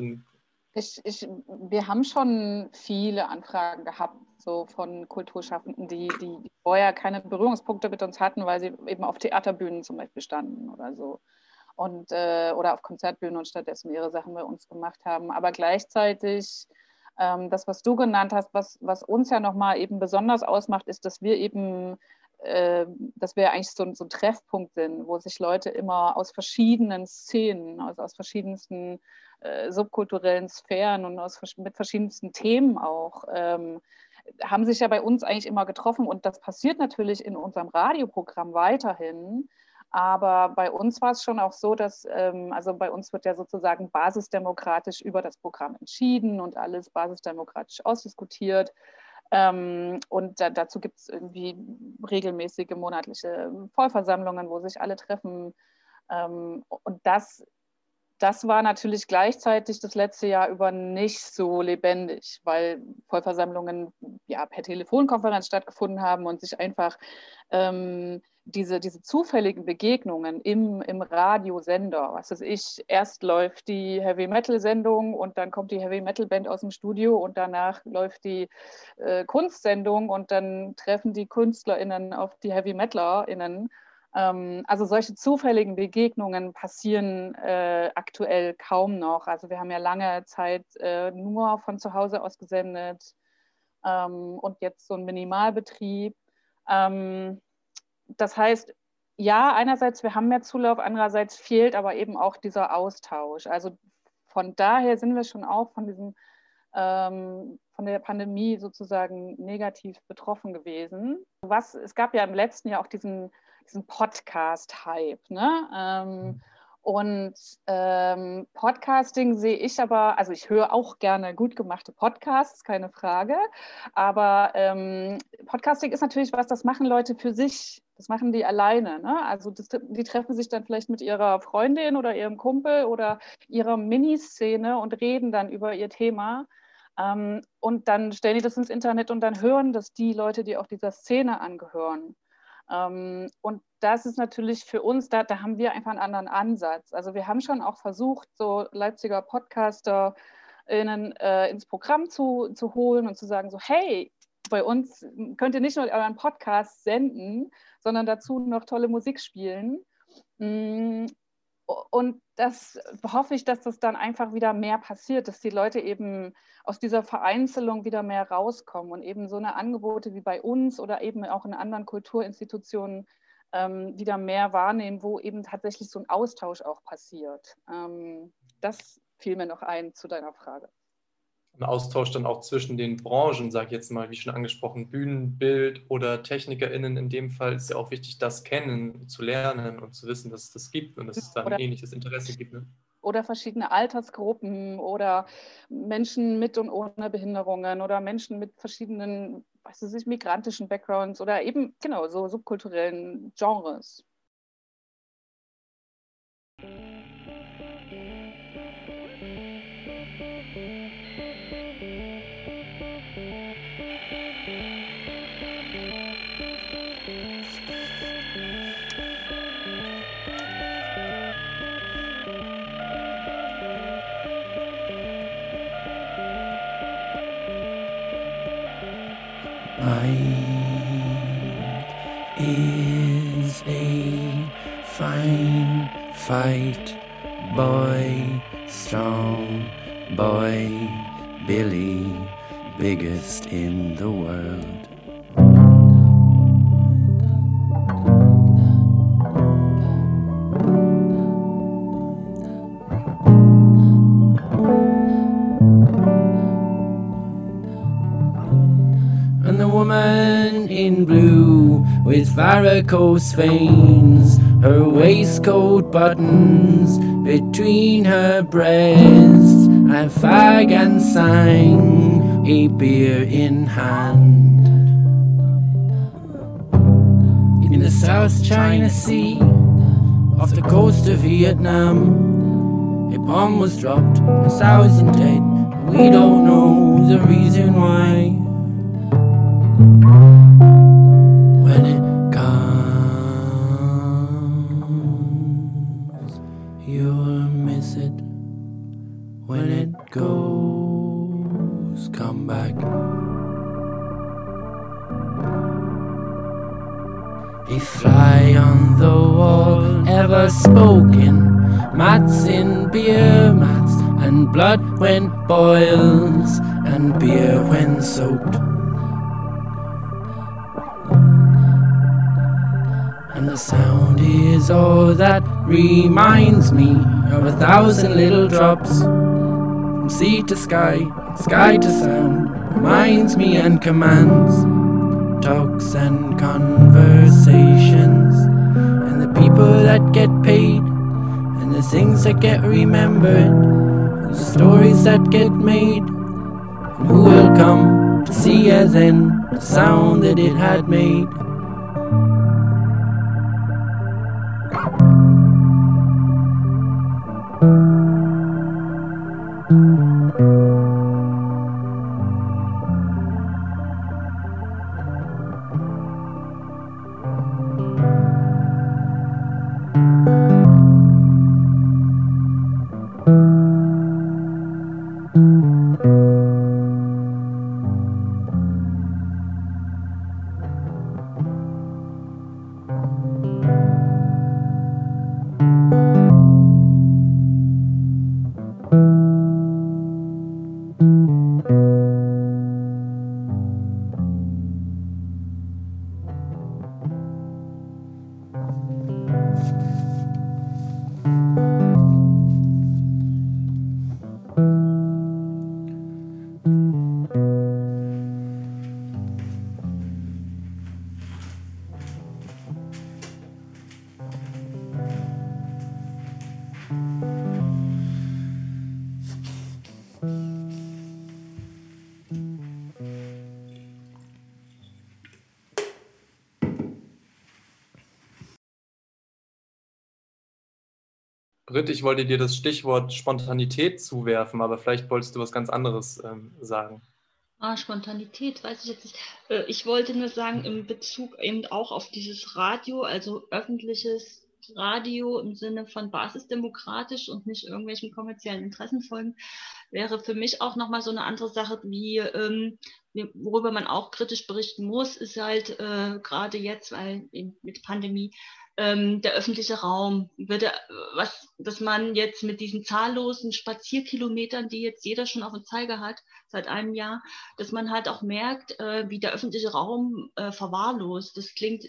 ich, ich, wir haben schon viele Anfragen gehabt, so von Kulturschaffenden, die, die vorher keine Berührungspunkte mit uns hatten, weil sie eben auf Theaterbühnen zum Beispiel standen oder so. Und, äh, oder auf Konzertbühnen und stattdessen ihre Sachen bei uns gemacht haben. Aber gleichzeitig ähm, das, was du genannt hast, was, was uns ja nochmal eben besonders ausmacht, ist, dass wir eben, äh, dass wir eigentlich so, so ein Treffpunkt sind, wo sich Leute immer aus verschiedenen Szenen, also aus verschiedensten äh, subkulturellen Sphären und aus, mit verschiedensten Themen auch, ähm, haben sich ja bei uns eigentlich immer getroffen. Und das passiert natürlich in unserem Radioprogramm weiterhin. Aber bei uns war es schon auch so, dass, ähm, also bei uns wird ja sozusagen basisdemokratisch über das Programm entschieden und alles basisdemokratisch ausdiskutiert. Ähm, und da, dazu gibt es irgendwie regelmäßige monatliche Vollversammlungen, wo sich alle treffen. Ähm, und das, das war natürlich gleichzeitig das letzte Jahr über nicht so lebendig, weil Vollversammlungen ja per Telefonkonferenz stattgefunden haben und sich einfach diese, diese zufälligen Begegnungen im, im Radiosender, was weiß ich, erst läuft die Heavy Metal Sendung und dann kommt die Heavy Metal Band aus dem Studio und danach läuft die äh, Kunstsendung und dann treffen die KünstlerInnen auf die Heavy MetalerInnen. Ähm, also solche zufälligen Begegnungen passieren äh, aktuell kaum noch. Also wir haben ja lange Zeit äh, nur von zu Hause aus gesendet ähm, und jetzt so ein Minimalbetrieb. Ähm, das heißt, ja, einerseits, wir haben mehr Zulauf, andererseits fehlt aber eben auch dieser Austausch. Also von daher sind wir schon auch von diesem ähm, von der Pandemie sozusagen negativ betroffen gewesen. Was, es gab ja im letzten Jahr auch diesen, diesen Podcast-Hype. Ne? Ähm, Und ähm, Podcasting sehe ich aber, also ich höre auch gerne gut gemachte Podcasts, keine Frage. Aber ähm, Podcasting ist natürlich was, das machen Leute für sich. Das machen die alleine. Ne? Also das, die treffen sich dann vielleicht mit ihrer Freundin oder ihrem Kumpel oder ihrer Miniszene und reden dann über ihr Thema. Ähm, und dann stellen die das ins Internet und dann hören das die Leute, die auch dieser Szene angehören. Ähm, und das ist natürlich für uns, da, da haben wir einfach einen anderen Ansatz. Also wir haben schon auch versucht, so Leipziger Podcaster innen, äh, ins Programm zu, zu holen und zu sagen, so hey, bei uns könnt ihr nicht nur euren Podcast senden, sondern dazu noch tolle Musik spielen. Mm, und das hoffe ich, dass das dann einfach wieder mehr passiert, dass die Leute eben aus dieser Vereinzelung wieder mehr rauskommen und eben so eine Angebote wie bei uns oder eben auch in anderen Kulturinstitutionen ähm, wieder mehr wahrnehmen, wo eben tatsächlich so ein Austausch auch passiert. Ähm, das fiel mir noch ein zu deiner Frage. Ein Austausch dann auch zwischen den Branchen, sage ich jetzt mal, wie schon angesprochen, Bühnenbild oder TechnikerInnen in dem Fall ist ja auch wichtig, das kennen, zu lernen und zu wissen, dass es das gibt und dass es da ein ähnliches Interesse gibt. Ne? oder verschiedene Altersgruppen oder Menschen mit und ohne Behinderungen oder Menschen mit verschiedenen, weiß ich, migrantischen Backgrounds oder eben genau so subkulturellen Genres. Fight, boy, strong boy, Billy, biggest in the world. And the woman in blue with varicose veins, her waistcoat buttons between her breasts, a fag and sang, a beer in hand. In the South China Sea, off the coast of Vietnam, a bomb was dropped, a thousand dead. We don't know the reason why. Spoken. Mats in beer mats, and blood when boils, and beer when soaked. And the sound is all that reminds me of a thousand little drops. From sea to sky, sky to sound, reminds me and commands. Talks and conversations and the people that get paid, and the things that get remembered, the stories that get made, and who will come to see as in the sound that it had made. Ich wollte dir das Stichwort Spontanität zuwerfen, aber vielleicht wolltest du was ganz anderes ähm, sagen. Ah, Spontanität, weiß ich jetzt nicht. Äh, ich wollte nur sagen, in Bezug eben auch auf dieses Radio, also öffentliches Radio im Sinne von basisdemokratisch und nicht irgendwelchen kommerziellen Interessen folgen, wäre für mich auch nochmal so eine andere Sache, wie ähm, worüber man auch kritisch berichten muss, ist halt äh, gerade jetzt, weil mit Pandemie ähm, der öffentliche Raum, würde, was, dass man jetzt mit diesen zahllosen Spazierkilometern, die jetzt jeder schon auf dem Zeiger hat, seit einem Jahr, dass man halt auch merkt, äh, wie der öffentliche Raum äh, verwahrlost. Das klingt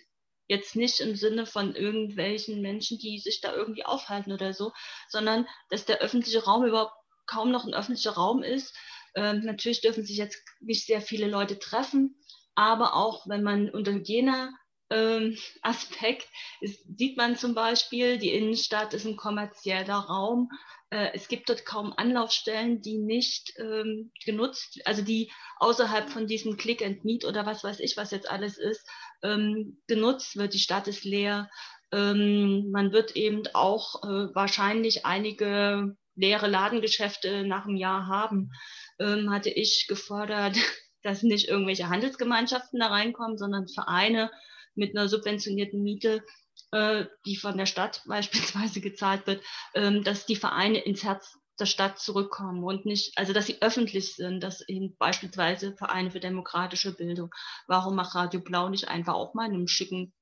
jetzt nicht im Sinne von irgendwelchen Menschen, die sich da irgendwie aufhalten oder so, sondern dass der öffentliche Raum überhaupt kaum noch ein öffentlicher Raum ist. Ähm, natürlich dürfen sich jetzt nicht sehr viele Leute treffen, aber auch wenn man unter jener ähm, Aspekt ist, sieht man zum Beispiel, die Innenstadt ist ein kommerzieller Raum. Äh, es gibt dort kaum Anlaufstellen, die nicht ähm, genutzt, also die außerhalb von diesem Click and Meet oder was weiß ich, was jetzt alles ist, ähm, genutzt wird. Die Stadt ist leer. Ähm, man wird eben auch äh, wahrscheinlich einige leere Ladengeschäfte nach einem Jahr haben. Ähm, hatte ich gefordert, dass nicht irgendwelche Handelsgemeinschaften da reinkommen, sondern Vereine, mit einer subventionierten Miete, äh, die von der Stadt beispielsweise gezahlt wird, ähm, dass die Vereine ins Herz der Stadt zurückkommen und nicht, also dass sie öffentlich sind, dass eben beispielsweise Vereine für demokratische Bildung. Warum macht Radio Blau nicht einfach auch mal in einem schicken,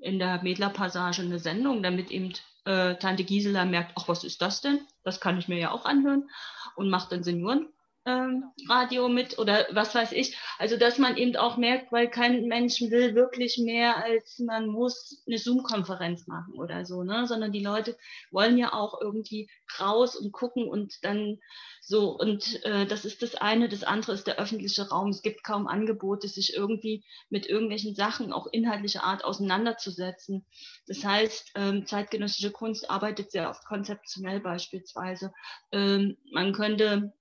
in der Mädler-Passage eine Sendung, damit eben äh, Tante Gisela merkt, ach, was ist das denn? Das kann ich mir ja auch anhören und macht dann Senioren ähm, Radio mit oder was weiß ich. Also dass man eben auch merkt, weil kein Mensch will wirklich mehr, als man muss eine Zoom-Konferenz machen oder so, ne? Sondern die Leute wollen ja auch irgendwie raus und gucken und dann so. Und äh, das ist das eine. Das andere ist der öffentliche Raum. Es gibt kaum Angebote, sich irgendwie mit irgendwelchen Sachen auch inhaltlicher Art auseinanderzusetzen. Das heißt, ähm, zeitgenössische Kunst arbeitet sehr oft konzeptionell beispielsweise. Ähm, man könnte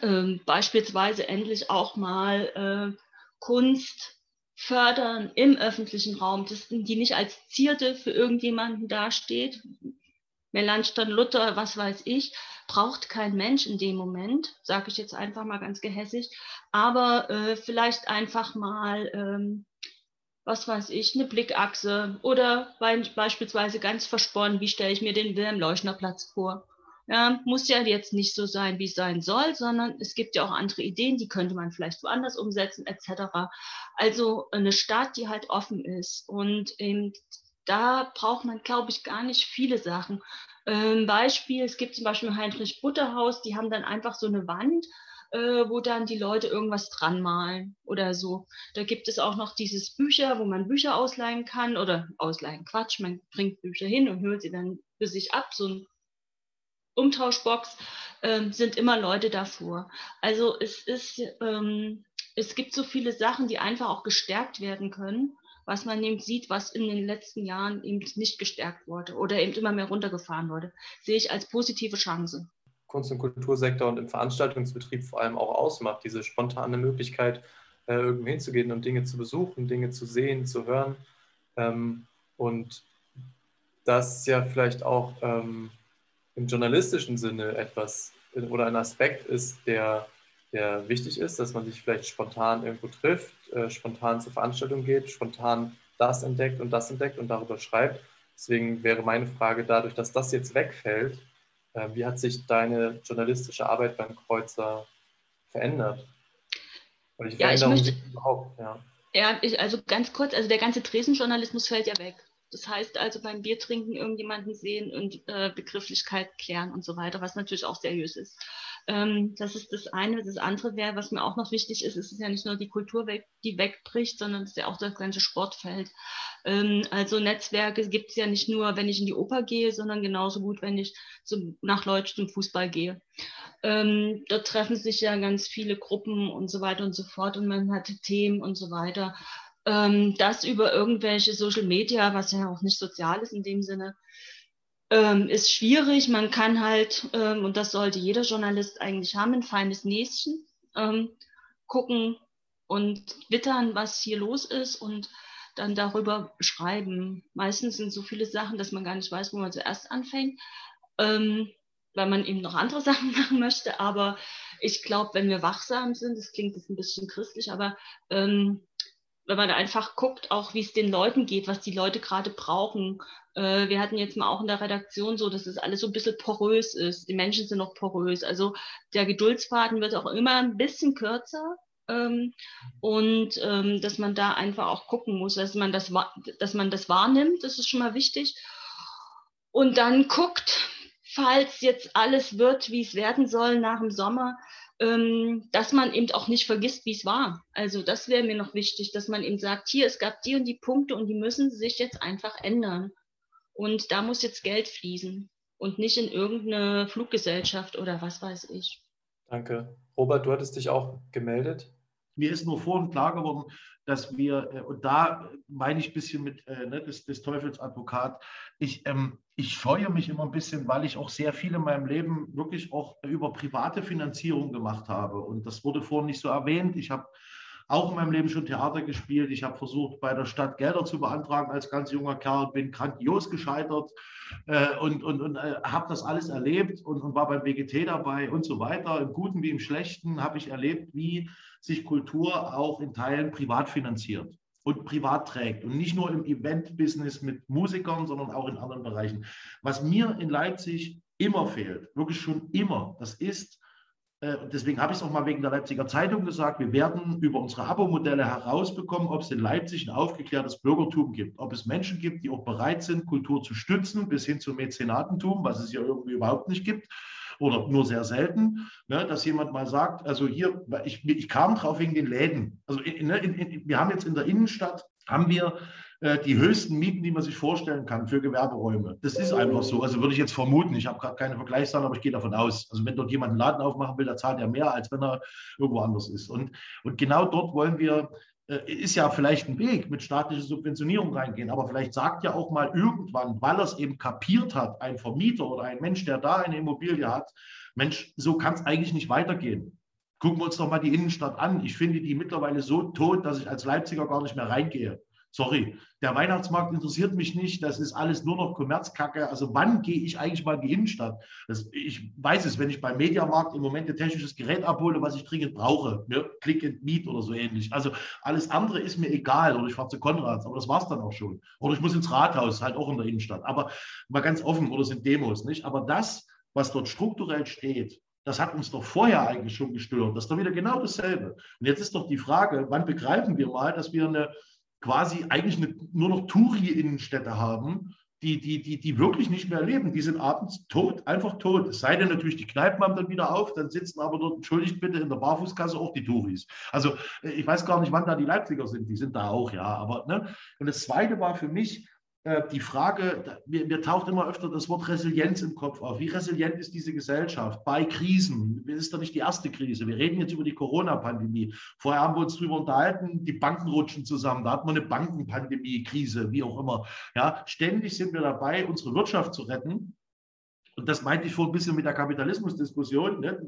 ähm, beispielsweise endlich auch mal äh, Kunst fördern im öffentlichen Raum, dass die nicht als Zierde für irgendjemanden dasteht. Melanchthon, Luther, was weiß ich, braucht kein Mensch in dem Moment, sage ich jetzt einfach mal ganz gehässig, aber äh, vielleicht einfach mal, ähm, was weiß ich, eine Blickachse oder beispielsweise ganz versponnen, wie stelle ich mir den Wilhelm-Leuschner-Platz vor ja, muss ja jetzt nicht so sein, wie es sein soll, sondern es gibt ja auch andere Ideen, die könnte man vielleicht woanders umsetzen, etc. Also eine Stadt, die halt offen ist. Und eben, da braucht man, glaube ich, gar nicht viele Sachen. Ähm, Beispiel, es gibt zum Beispiel Heinrich Butterhaus, die haben dann einfach so eine Wand, äh, wo dann die Leute irgendwas dran malen oder so. Da gibt es auch noch dieses Bücher, wo man Bücher ausleihen kann oder ausleihen Quatsch, man bringt Bücher hin und hört sie dann für sich ab, so ein Umtauschbox ähm, sind immer Leute davor. Also es ist, ähm, es gibt so viele Sachen, die einfach auch gestärkt werden können, was man eben sieht, was in den letzten Jahren eben nicht gestärkt wurde oder eben immer mehr runtergefahren wurde, sehe ich als positive Chance. Kunst- und Kultursektor und im Veranstaltungsbetrieb vor allem auch ausmacht, diese spontane Möglichkeit, äh, irgendwo hinzugehen und Dinge zu besuchen, Dinge zu sehen, zu hören. Ähm, und das ja vielleicht auch ähm, im journalistischen Sinne etwas oder ein Aspekt ist, der, der wichtig ist, dass man sich vielleicht spontan irgendwo trifft, äh, spontan zur Veranstaltung geht, spontan das entdeckt und das entdeckt und darüber schreibt. Deswegen wäre meine Frage, dadurch, dass das jetzt wegfällt, äh, wie hat sich deine journalistische Arbeit beim Kreuzer verändert? Oder die ja, ich möchte, überhaupt, ja. Ja, ich, also ganz kurz, also der ganze Tresenjournalismus fällt ja weg. Das heißt also beim Biertrinken irgendjemanden sehen und äh, Begrifflichkeit klären und so weiter, was natürlich auch seriös ist. Ähm, das ist das eine. Das andere wäre, was mir auch noch wichtig ist, ist es ja nicht nur die Kultur, weg, die wegbricht, sondern es ist ja auch das ganze Sportfeld. Ähm, also Netzwerke gibt es ja nicht nur, wenn ich in die Oper gehe, sondern genauso gut, wenn ich zum, nach Leutsch zum Fußball gehe. Ähm, dort treffen sich ja ganz viele Gruppen und so weiter und so fort und man hat Themen und so weiter ähm, das über irgendwelche Social Media, was ja auch nicht sozial ist in dem Sinne, ähm, ist schwierig. Man kann halt, ähm, und das sollte jeder Journalist eigentlich haben, ein feines Näschen, ähm, gucken und wittern, was hier los ist und dann darüber schreiben. Meistens sind so viele Sachen, dass man gar nicht weiß, wo man zuerst anfängt. ähm, weil man eben noch andere Sachen machen möchte. Aber ich glaube, wenn wir wachsam sind, das klingt jetzt ein bisschen christlich, aber ähm, wenn man einfach guckt, auch wie es den Leuten geht, was die Leute gerade brauchen. Äh, wir hatten jetzt mal auch in der Redaktion so, dass es alles so ein bisschen porös ist. Die Menschen sind noch porös. Also der Geduldsfaden wird auch immer ein bisschen kürzer. Ähm, und ähm, dass man da einfach auch gucken muss, dass man das, dass man das wahrnimmt, das ist schon mal wichtig. Und dann guckt, falls jetzt alles wird, wie es werden soll nach dem Sommer, ähm, dass man eben auch nicht vergisst, wie es war. Also das wäre mir noch wichtig, dass man eben sagt, hier, es gab die und die Punkte und die müssen sich jetzt einfach ändern. Und da muss jetzt Geld fließen und nicht in irgendeine Fluggesellschaft oder was weiß ich. Danke. Robert, du hattest dich auch gemeldet. Mir ist nur vorhin klar geworden, dass wir, äh, und da meine ich ein bisschen mit äh, ne, des, des Teufels Advokat, ich, ähm, ich scheue mich immer ein bisschen, weil ich auch sehr viel in meinem Leben wirklich auch über private Finanzierung gemacht habe. Und das wurde vorhin nicht so erwähnt. Ich habe auch in meinem Leben schon Theater gespielt. Ich habe versucht, bei der Stadt Gelder zu beantragen als ganz junger Kerl, bin grandios gescheitert äh, und, und, und äh, habe das alles erlebt und, und war beim WGT dabei und so weiter. Im Guten wie im Schlechten habe ich erlebt, wie sich Kultur auch in Teilen privat finanziert und privat trägt und nicht nur im Event-Business mit Musikern, sondern auch in anderen Bereichen. Was mir in Leipzig immer fehlt, wirklich schon immer, das ist, äh, deswegen habe ich es auch mal wegen der Leipziger Zeitung gesagt, wir werden über unsere Abo-Modelle herausbekommen, ob es in Leipzig ein aufgeklärtes Bürgertum gibt, ob es Menschen gibt, die auch bereit sind, Kultur zu stützen, bis hin zum Mäzenatentum, was es ja irgendwie überhaupt nicht gibt oder nur sehr selten, ne, dass jemand mal sagt, also hier, ich, ich kam drauf wegen den Läden. Also in, in, in, wir haben jetzt in der Innenstadt, haben wir äh, die höchsten Mieten, die man sich vorstellen kann für Gewerberäume. Das ist einfach so. Also würde ich jetzt vermuten, ich habe gerade keine Vergleichszahlen, aber ich gehe davon aus. Also wenn dort jemand einen Laden aufmachen will, der zahlt er mehr, als wenn er irgendwo anders ist. Und, und genau dort wollen wir ist ja vielleicht ein Weg, mit staatlicher Subventionierung reingehen, aber vielleicht sagt ja auch mal irgendwann, weil er es eben kapiert hat, ein Vermieter oder ein Mensch, der da eine Immobilie hat, Mensch, so kann es eigentlich nicht weitergehen. Gucken wir uns doch mal die Innenstadt an. Ich finde die mittlerweile so tot, dass ich als Leipziger gar nicht mehr reingehe. Sorry, der Weihnachtsmarkt interessiert mich nicht. Das ist alles nur noch Kommerzkacke. Also wann gehe ich eigentlich mal in die Innenstadt? Das, ich weiß es, wenn ich beim Mediamarkt im Moment ein technisches Gerät abhole, was ich dringend brauche. Ne? Click and Meet oder so ähnlich. Also alles andere ist mir egal. Oder ich fahre zu Konrads, aber das war es dann auch schon. Oder ich muss ins Rathaus, halt auch in der Innenstadt. Aber mal ganz offen, oder sind Demos, nicht? Aber das, was dort strukturell steht, das hat uns doch vorher eigentlich schon gestört. Das ist doch wieder genau dasselbe. Und jetzt ist doch die Frage, wann begreifen wir mal, dass wir eine quasi eigentlich eine, nur noch Touri-Innenstädte haben, die, die, die, die wirklich nicht mehr leben. Die sind abends tot, einfach tot. Es sei denn natürlich, die Kneipen haben dann wieder auf, dann sitzen aber dort, entschuldigt bitte, in der Barfußkasse auch die Touris. Also äh, ich weiß gar nicht, wann da die Leipziger sind. Die sind da auch, ja. Aber, ne? Und das Zweite war für mich, die Frage, mir, mir, taucht immer öfter das Wort Resilienz im Kopf auf. Wie resilient ist diese Gesellschaft bei Krisen? Das ist doch nicht die erste Krise. Wir reden jetzt über die Corona-Pandemie. Vorher haben wir uns darüber unterhalten, die Banken rutschen zusammen. Da hat man eine Bankenpandemie, Krise, wie auch immer. Ja, ständig sind wir dabei, unsere Wirtschaft zu retten. Und das meinte ich vor ein bisschen mit der Kapitalismusdiskussion. Ne?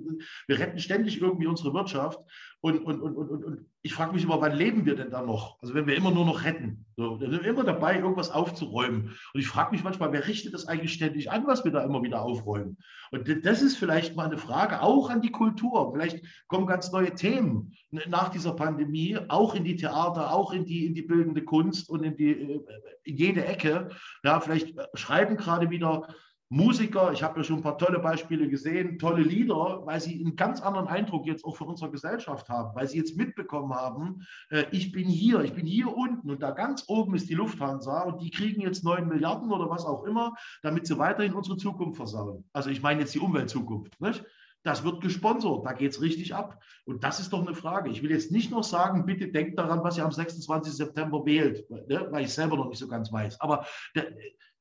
Wir retten ständig irgendwie unsere Wirtschaft. Und, und, und, und, und ich frage mich immer, wann leben wir denn da noch? Also wenn wir immer nur noch retten. So, dann sind wir immer dabei, irgendwas aufzuräumen. Und ich frage mich manchmal, wer richtet das eigentlich ständig an, was wir da immer wieder aufräumen? Und das ist vielleicht mal eine Frage auch an die Kultur. Vielleicht kommen ganz neue Themen nach dieser Pandemie, auch in die Theater, auch in die, in die bildende Kunst und in, die, in äh, jede Ecke. Ja, vielleicht schreiben gerade wieder Musiker, ich habe ja schon ein paar tolle Beispiele gesehen, tolle Lieder, weil sie einen ganz anderen Eindruck jetzt auch von unserer Gesellschaft haben, weil sie jetzt mitbekommen haben, äh, ich bin hier, ich bin hier unten und da ganz oben ist die Lufthansa und die kriegen jetzt 9 Milliarden oder was auch immer, damit sie weiterhin unsere Zukunft versauen. Also ich meine jetzt die Umweltzukunft. Nicht? Das wird gesponsert, da geht es richtig ab. Und das ist doch eine Frage. Ich will jetzt nicht noch sagen, bitte denkt daran, was ihr am 26. September wählt, ne? weil ich selber noch nicht so ganz weiß. Aber der,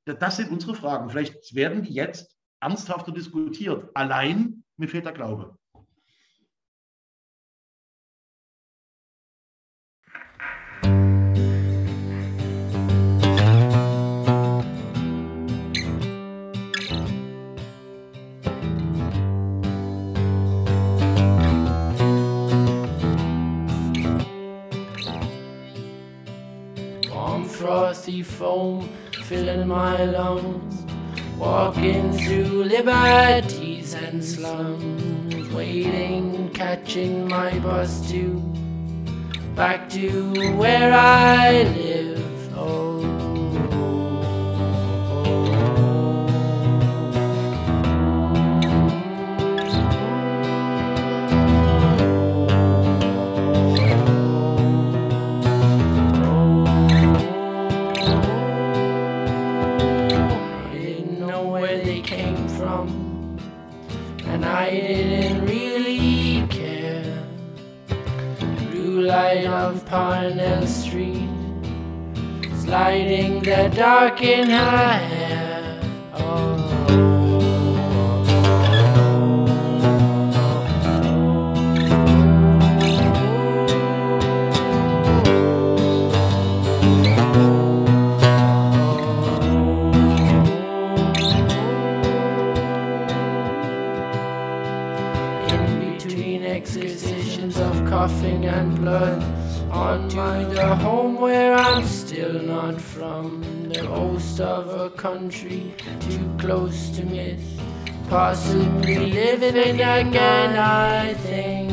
das sind unsere Fragen. Vielleicht werden die jetzt ernsthafter diskutiert. Allein mir fehlt der Glaube. frosty foam filling my lungs. walking through liberties and slums, waiting, catching my bus to back to where I live. Parnell Street, sliding the dark in her hair. Oh. in and the home where I'm still not from. The host of a country too close to miss possibly living in again I think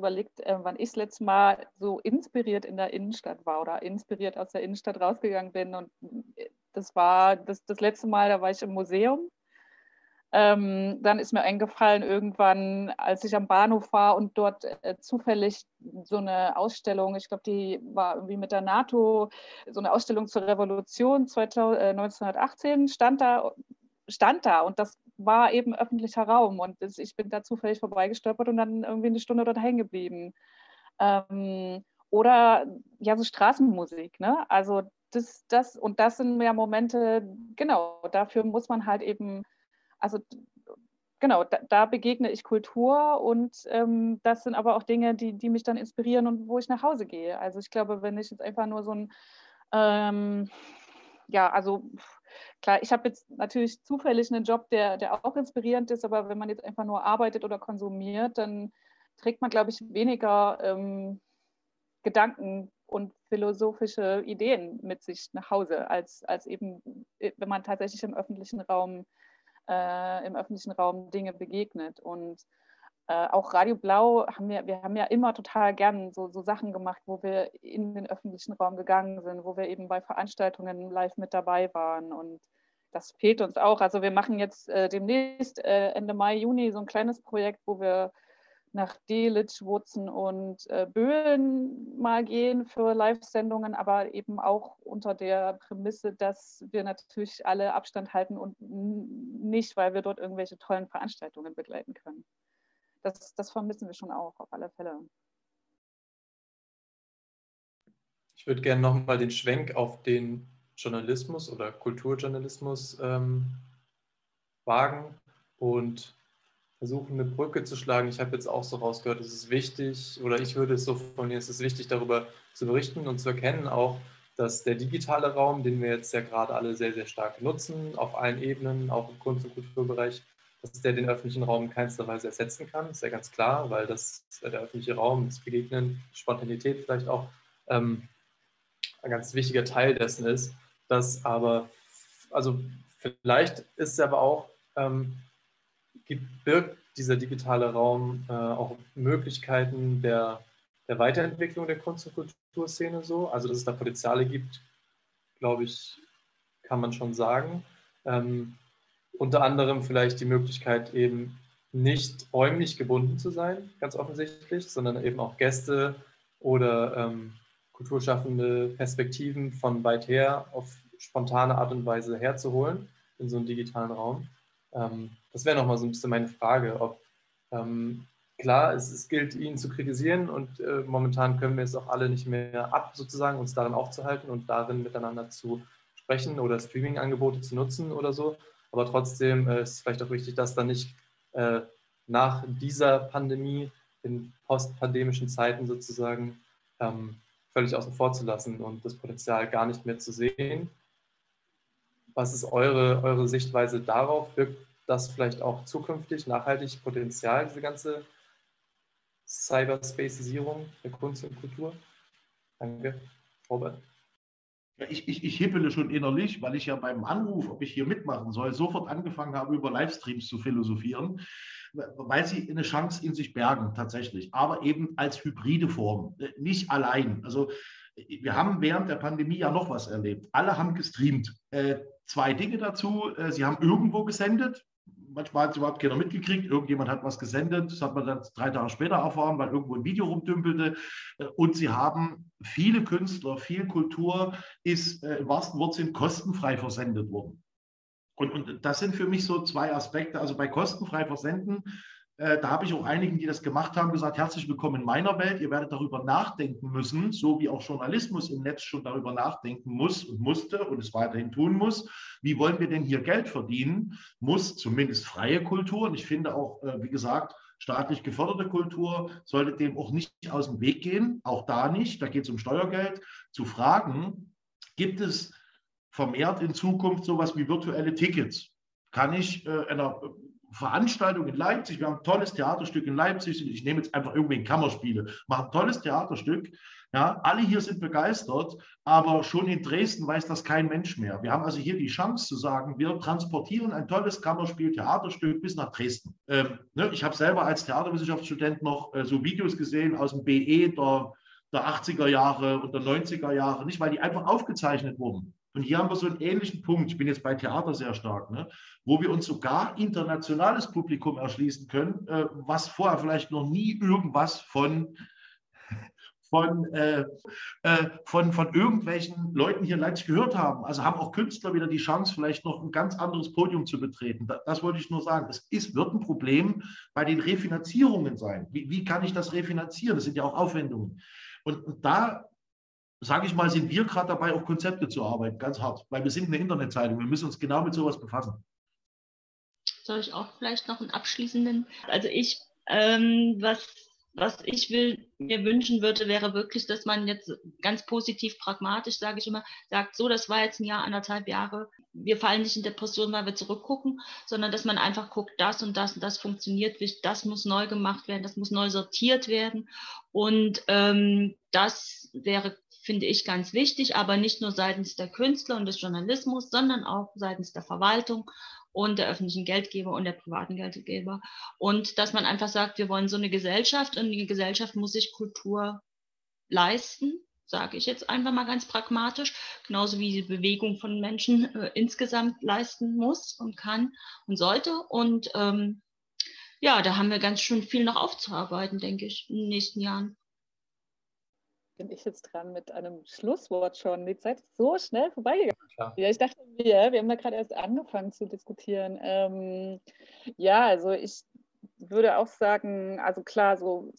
überlegt, äh, wann ich das letzte Mal so inspiriert in der Innenstadt war oder inspiriert aus der Innenstadt rausgegangen bin. Und äh, das war das, das letzte Mal, da war ich im Museum. Ähm, dann ist mir eingefallen, irgendwann, als ich am Bahnhof war und dort äh, zufällig so eine Ausstellung, ich glaube, die war irgendwie mit der NATO, so eine Ausstellung zur Revolution 2000, äh, 1918, stand da, stand da und das war eben öffentlicher Raum und ich bin da zufällig vorbeigestolpert und dann irgendwie eine Stunde dort hängen geblieben. Ähm, oder ja, so Straßenmusik, ne? Also das, das, und das sind ja Momente, genau, dafür muss man halt eben, also genau, da, da begegne ich Kultur und ähm, das sind aber auch Dinge, die, die mich dann inspirieren und wo ich nach Hause gehe. Also ich glaube, wenn ich jetzt einfach nur so ein, ähm, ja, also klar, ich habe jetzt natürlich zufällig einen Job, der, der auch inspirierend ist, aber wenn man jetzt einfach nur arbeitet oder konsumiert, dann trägt man, glaube ich, weniger ähm, Gedanken und philosophische Ideen mit sich nach Hause, als, als eben, wenn man tatsächlich im öffentlichen Raum, äh, im öffentlichen Raum Dinge begegnet. Und äh, auch Radio Blau haben wir, wir haben ja immer total gern so, so Sachen gemacht, wo wir in den öffentlichen Raum gegangen sind, wo wir eben bei Veranstaltungen live mit dabei waren. Und das fehlt uns auch. Also wir machen jetzt äh, demnächst äh, Ende Mai, Juni so ein kleines Projekt, wo wir nach Delitzsch, Wurzen und äh, Böhlen mal gehen für Live-Sendungen, aber eben auch unter der Prämisse, dass wir natürlich alle Abstand halten und nicht, weil wir dort irgendwelche tollen Veranstaltungen begleiten können. Das, das vermissen wir schon auch, auf alle Fälle. Ich würde gerne nochmal den Schwenk auf den Journalismus oder Kulturjournalismus ähm, wagen und versuchen, eine Brücke zu schlagen. Ich habe jetzt auch so rausgehört, es ist wichtig, oder ich würde es so formulieren, es ist wichtig, darüber zu berichten und zu erkennen auch, dass der digitale Raum, den wir jetzt ja gerade alle sehr, sehr stark nutzen, auf allen Ebenen, auch im Kunst- und Kulturbereich, dass der den öffentlichen Raum in keinster Weise ersetzen kann. ist ja ganz klar, weil das der öffentliche Raum, das Begegnen, Spontanität vielleicht auch ähm, ein ganz wichtiger Teil dessen ist. Dass aber, also vielleicht ist es aber auch ähm, birgt dieser digitale Raum äh, auch Möglichkeiten der, der Weiterentwicklung der Kunst- und Kulturszene so. Also dass es da Potenziale gibt, glaube ich, kann man schon sagen. Ähm, unter anderem vielleicht die Möglichkeit eben nicht räumlich gebunden zu sein, ganz offensichtlich, sondern eben auch Gäste oder ähm, kulturschaffende Perspektiven von weit her auf spontane Art und Weise herzuholen in so einem digitalen Raum. Ähm, das wäre nochmal so ein bisschen meine Frage, ob ähm, klar, es, es, gilt, ihn zu kritisieren und äh, momentan können wir es auch alle nicht mehr ab, sozusagen, uns darin aufzuhalten und darin miteinander zu sprechen oder Streaming-Angebote zu nutzen oder so. Aber trotzdem äh, ist es vielleicht auch wichtig, dass dann nicht äh, nach dieser Pandemie in postpandemischen Zeiten sozusagen ähm, völlig außen vor zu lassen und das Potenzial gar nicht mehr zu sehen. Was ist eure, eure Sichtweise darauf? Birgt das vielleicht auch zukünftig nachhaltig Potenzial, diese ganze Cyberspacisierung der Kunst und Kultur? Danke, Robert. Ich, ich, ich hippele schon innerlich, weil ich ja beim Anruf, ob ich hier mitmachen soll, sofort angefangen habe, über Livestreams zu philosophieren, weil sie eine Chance in sich bergen, tatsächlich, aber eben als hybride Form, nicht allein. Also wir haben während der Pandemie ja noch was erlebt. Alle haben gestreamt. Äh, zwei Dinge dazu. Äh, sie haben irgendwo gesendet, manchmal hat es überhaupt keiner mitgekriegt. Irgendjemand hat was gesendet. Das hat man dann drei Tage später erfahren, weil irgendwo ein Video rumdümpelte. Äh, und sie haben viele Künstler, viel Kultur ist äh, im wahrsten Wortsinn kostenfrei versendet worden. Und, und das sind für mich so zwei Aspekte. Also bei kostenfrei versenden da habe ich auch einigen, die das gemacht haben, gesagt, herzlich willkommen in meiner Welt. Ihr werdet darüber nachdenken müssen, so wie auch Journalismus im Netz schon darüber nachdenken muss und musste und es weiterhin tun muss. Wie wollen wir denn hier Geld verdienen? Muss zumindest freie Kultur, und ich finde auch, äh, wie gesagt, staatlich geförderte Kultur sollte dem auch nicht aus dem Weg gehen, auch da nicht, da geht es um Steuergeld, zu fragen, gibt es vermehrt in Zukunft sowas wie virtuelle Tickets? Kann ich äh, einer Veranstaltung in Leipzig, wir haben ein tolles Theaterstück in Leipzig, ich nehme jetzt einfach irgendwie Kammerspiele, machen ein tolles Theaterstück, ja, alle hier sind begeistert, aber schon in Dresden weiß das kein Mensch mehr. Wir haben also hier die Chance zu sagen, wir transportieren ein tolles Kammerspiel, Theaterstück bis nach Dresden. Ähm, ne, ich habe selber als Theaterwissenschaftsstudent noch äh, so Videos gesehen aus dem BE der, der 80er Jahre und der 90er Jahre, nicht weil die einfach aufgezeichnet wurden. Und hier haben wir so einen ähnlichen Punkt, ich bin jetzt bei Theater sehr stark, ne, wo wir uns sogar internationales Publikum erschließen können, äh, was vorher vielleicht noch nie irgendwas von, von, äh, äh, von, von irgendwelchen Leuten hier in Leipzig gehört haben. Also haben auch Künstler wieder die Chance, vielleicht noch ein ganz anderes Podium zu betreten. Das, das wollte ich nur sagen. Es ist, wird ein Problem bei den Refinanzierungen sein. Wie, wie kann ich das refinanzieren? Das sind ja auch Aufwendungen. Und, und da sage ich mal, sind wir gerade dabei, auch Konzepte zu arbeiten, ganz hart, weil wir sind eine Internetzeitung, wir müssen uns genau mit sowas befassen. Soll ich auch vielleicht noch einen abschließenden? Also ich, ähm, was, was ich will, mir wünschen würde, wäre wirklich, dass man jetzt ganz positiv, pragmatisch, sage ich immer, sagt, so, das war jetzt ein Jahr, anderthalb Jahre, wir fallen nicht in Depression, weil wir zurückgucken, sondern dass man einfach guckt, das und das und das funktioniert, das muss neu gemacht werden, das muss neu sortiert werden und ähm, das wäre finde ich ganz wichtig, aber nicht nur seitens der Künstler und des Journalismus, sondern auch seitens der Verwaltung und der öffentlichen Geldgeber und der privaten Geldgeber. Und dass man einfach sagt, wir wollen so eine Gesellschaft und die Gesellschaft muss sich Kultur leisten, sage ich jetzt einfach mal ganz pragmatisch, genauso wie die Bewegung von Menschen äh, insgesamt leisten muss und kann und sollte. Und ähm, ja, da haben wir ganz schön viel noch aufzuarbeiten, denke ich, in den nächsten Jahren bin ich jetzt dran mit einem Schlusswort schon. Die Zeit ist so schnell vorbeigegangen. Ja, ja ich dachte, wir, wir haben da gerade erst angefangen zu diskutieren. Ähm, ja, also ich würde auch sagen, also klar, so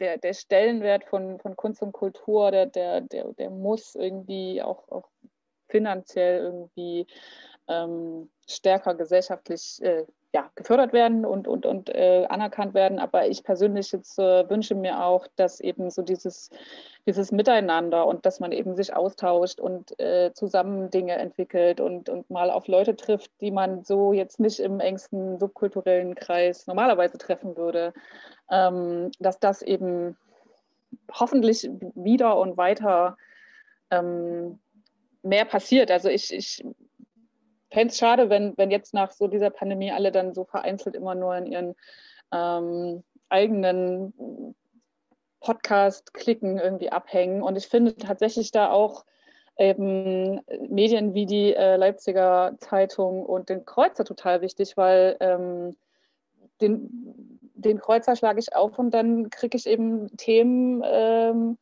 der, der Stellenwert von, von Kunst und Kultur, der, der, der, der muss irgendwie auch, auch finanziell irgendwie ähm, stärker gesellschaftlich äh, ja, gefördert werden und, und, und äh, anerkannt werden. Aber ich persönlich jetzt äh, wünsche mir auch, dass eben so dieses, dieses Miteinander und dass man eben sich austauscht und äh, zusammen Dinge entwickelt und, und mal auf Leute trifft, die man so jetzt nicht im engsten subkulturellen Kreis normalerweise treffen würde, ähm, dass das eben hoffentlich wieder und weiter ähm, mehr passiert. Also ich, ich fände es schade, wenn, wenn jetzt nach so dieser Pandemie alle dann so vereinzelt immer nur in ihren ähm, eigenen Podcast-Klicken irgendwie abhängen. Und ich finde tatsächlich da auch eben Medien wie die äh, Leipziger Zeitung und den Kreuzer total wichtig, weil ähm, den, den Kreuzer schlage ich auf und dann kriege ich eben Themen, ähm,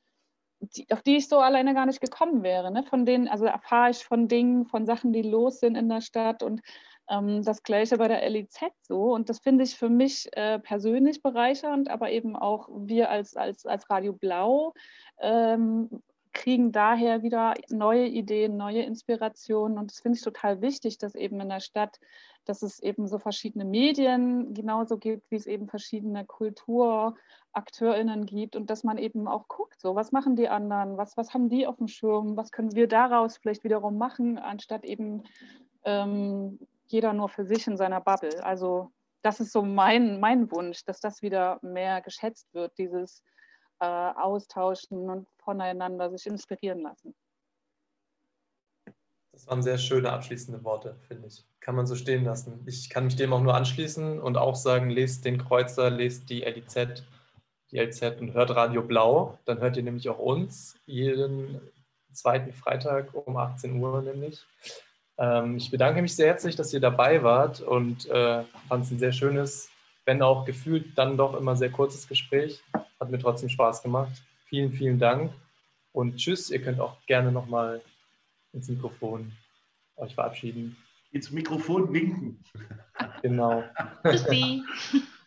die, auf die ich so alleine gar nicht gekommen wäre. Ne? Von denen, also erfahre ich von Dingen, von Sachen, die los sind in der Stadt und ähm, das gleiche bei der LIZ so. Und das finde ich für mich äh, persönlich bereichernd, aber eben auch wir als, als, als Radio Blau ähm, kriegen daher wieder neue Ideen, neue Inspirationen. Und das finde ich total wichtig, dass eben in der Stadt, dass es eben so verschiedene Medien genauso gibt, wie es eben verschiedene KulturakteurInnen gibt und dass man eben auch guckt, so was machen die anderen, was, was haben die auf dem Schirm, was können wir daraus vielleicht wiederum machen, anstatt eben ähm, jeder nur für sich in seiner Bubble. Also das ist so mein, mein Wunsch, dass das wieder mehr geschätzt wird, dieses äh, Austauschen und voneinander sich inspirieren lassen. Das waren sehr schöne abschließende Worte, finde ich. Kann man so stehen lassen. Ich kann mich dem auch nur anschließen und auch sagen, lest den Kreuzer, lest die LIZ, die LZ und hört Radio Blau. Dann hört ihr nämlich auch uns jeden zweiten Freitag um 18 Uhr nämlich. Ähm, ich bedanke mich sehr herzlich, dass ihr dabei wart und äh, fand es ein sehr schönes, wenn auch gefühlt dann doch immer sehr kurzes Gespräch. Hat mir trotzdem Spaß gemacht. Vielen, vielen Dank und tschüss. Ihr könnt auch gerne nochmal ins Mikrofon euch verabschieden. Ins Mikrofon winken. Genau. Tschüssi.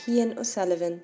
von Kian O'Sullivan.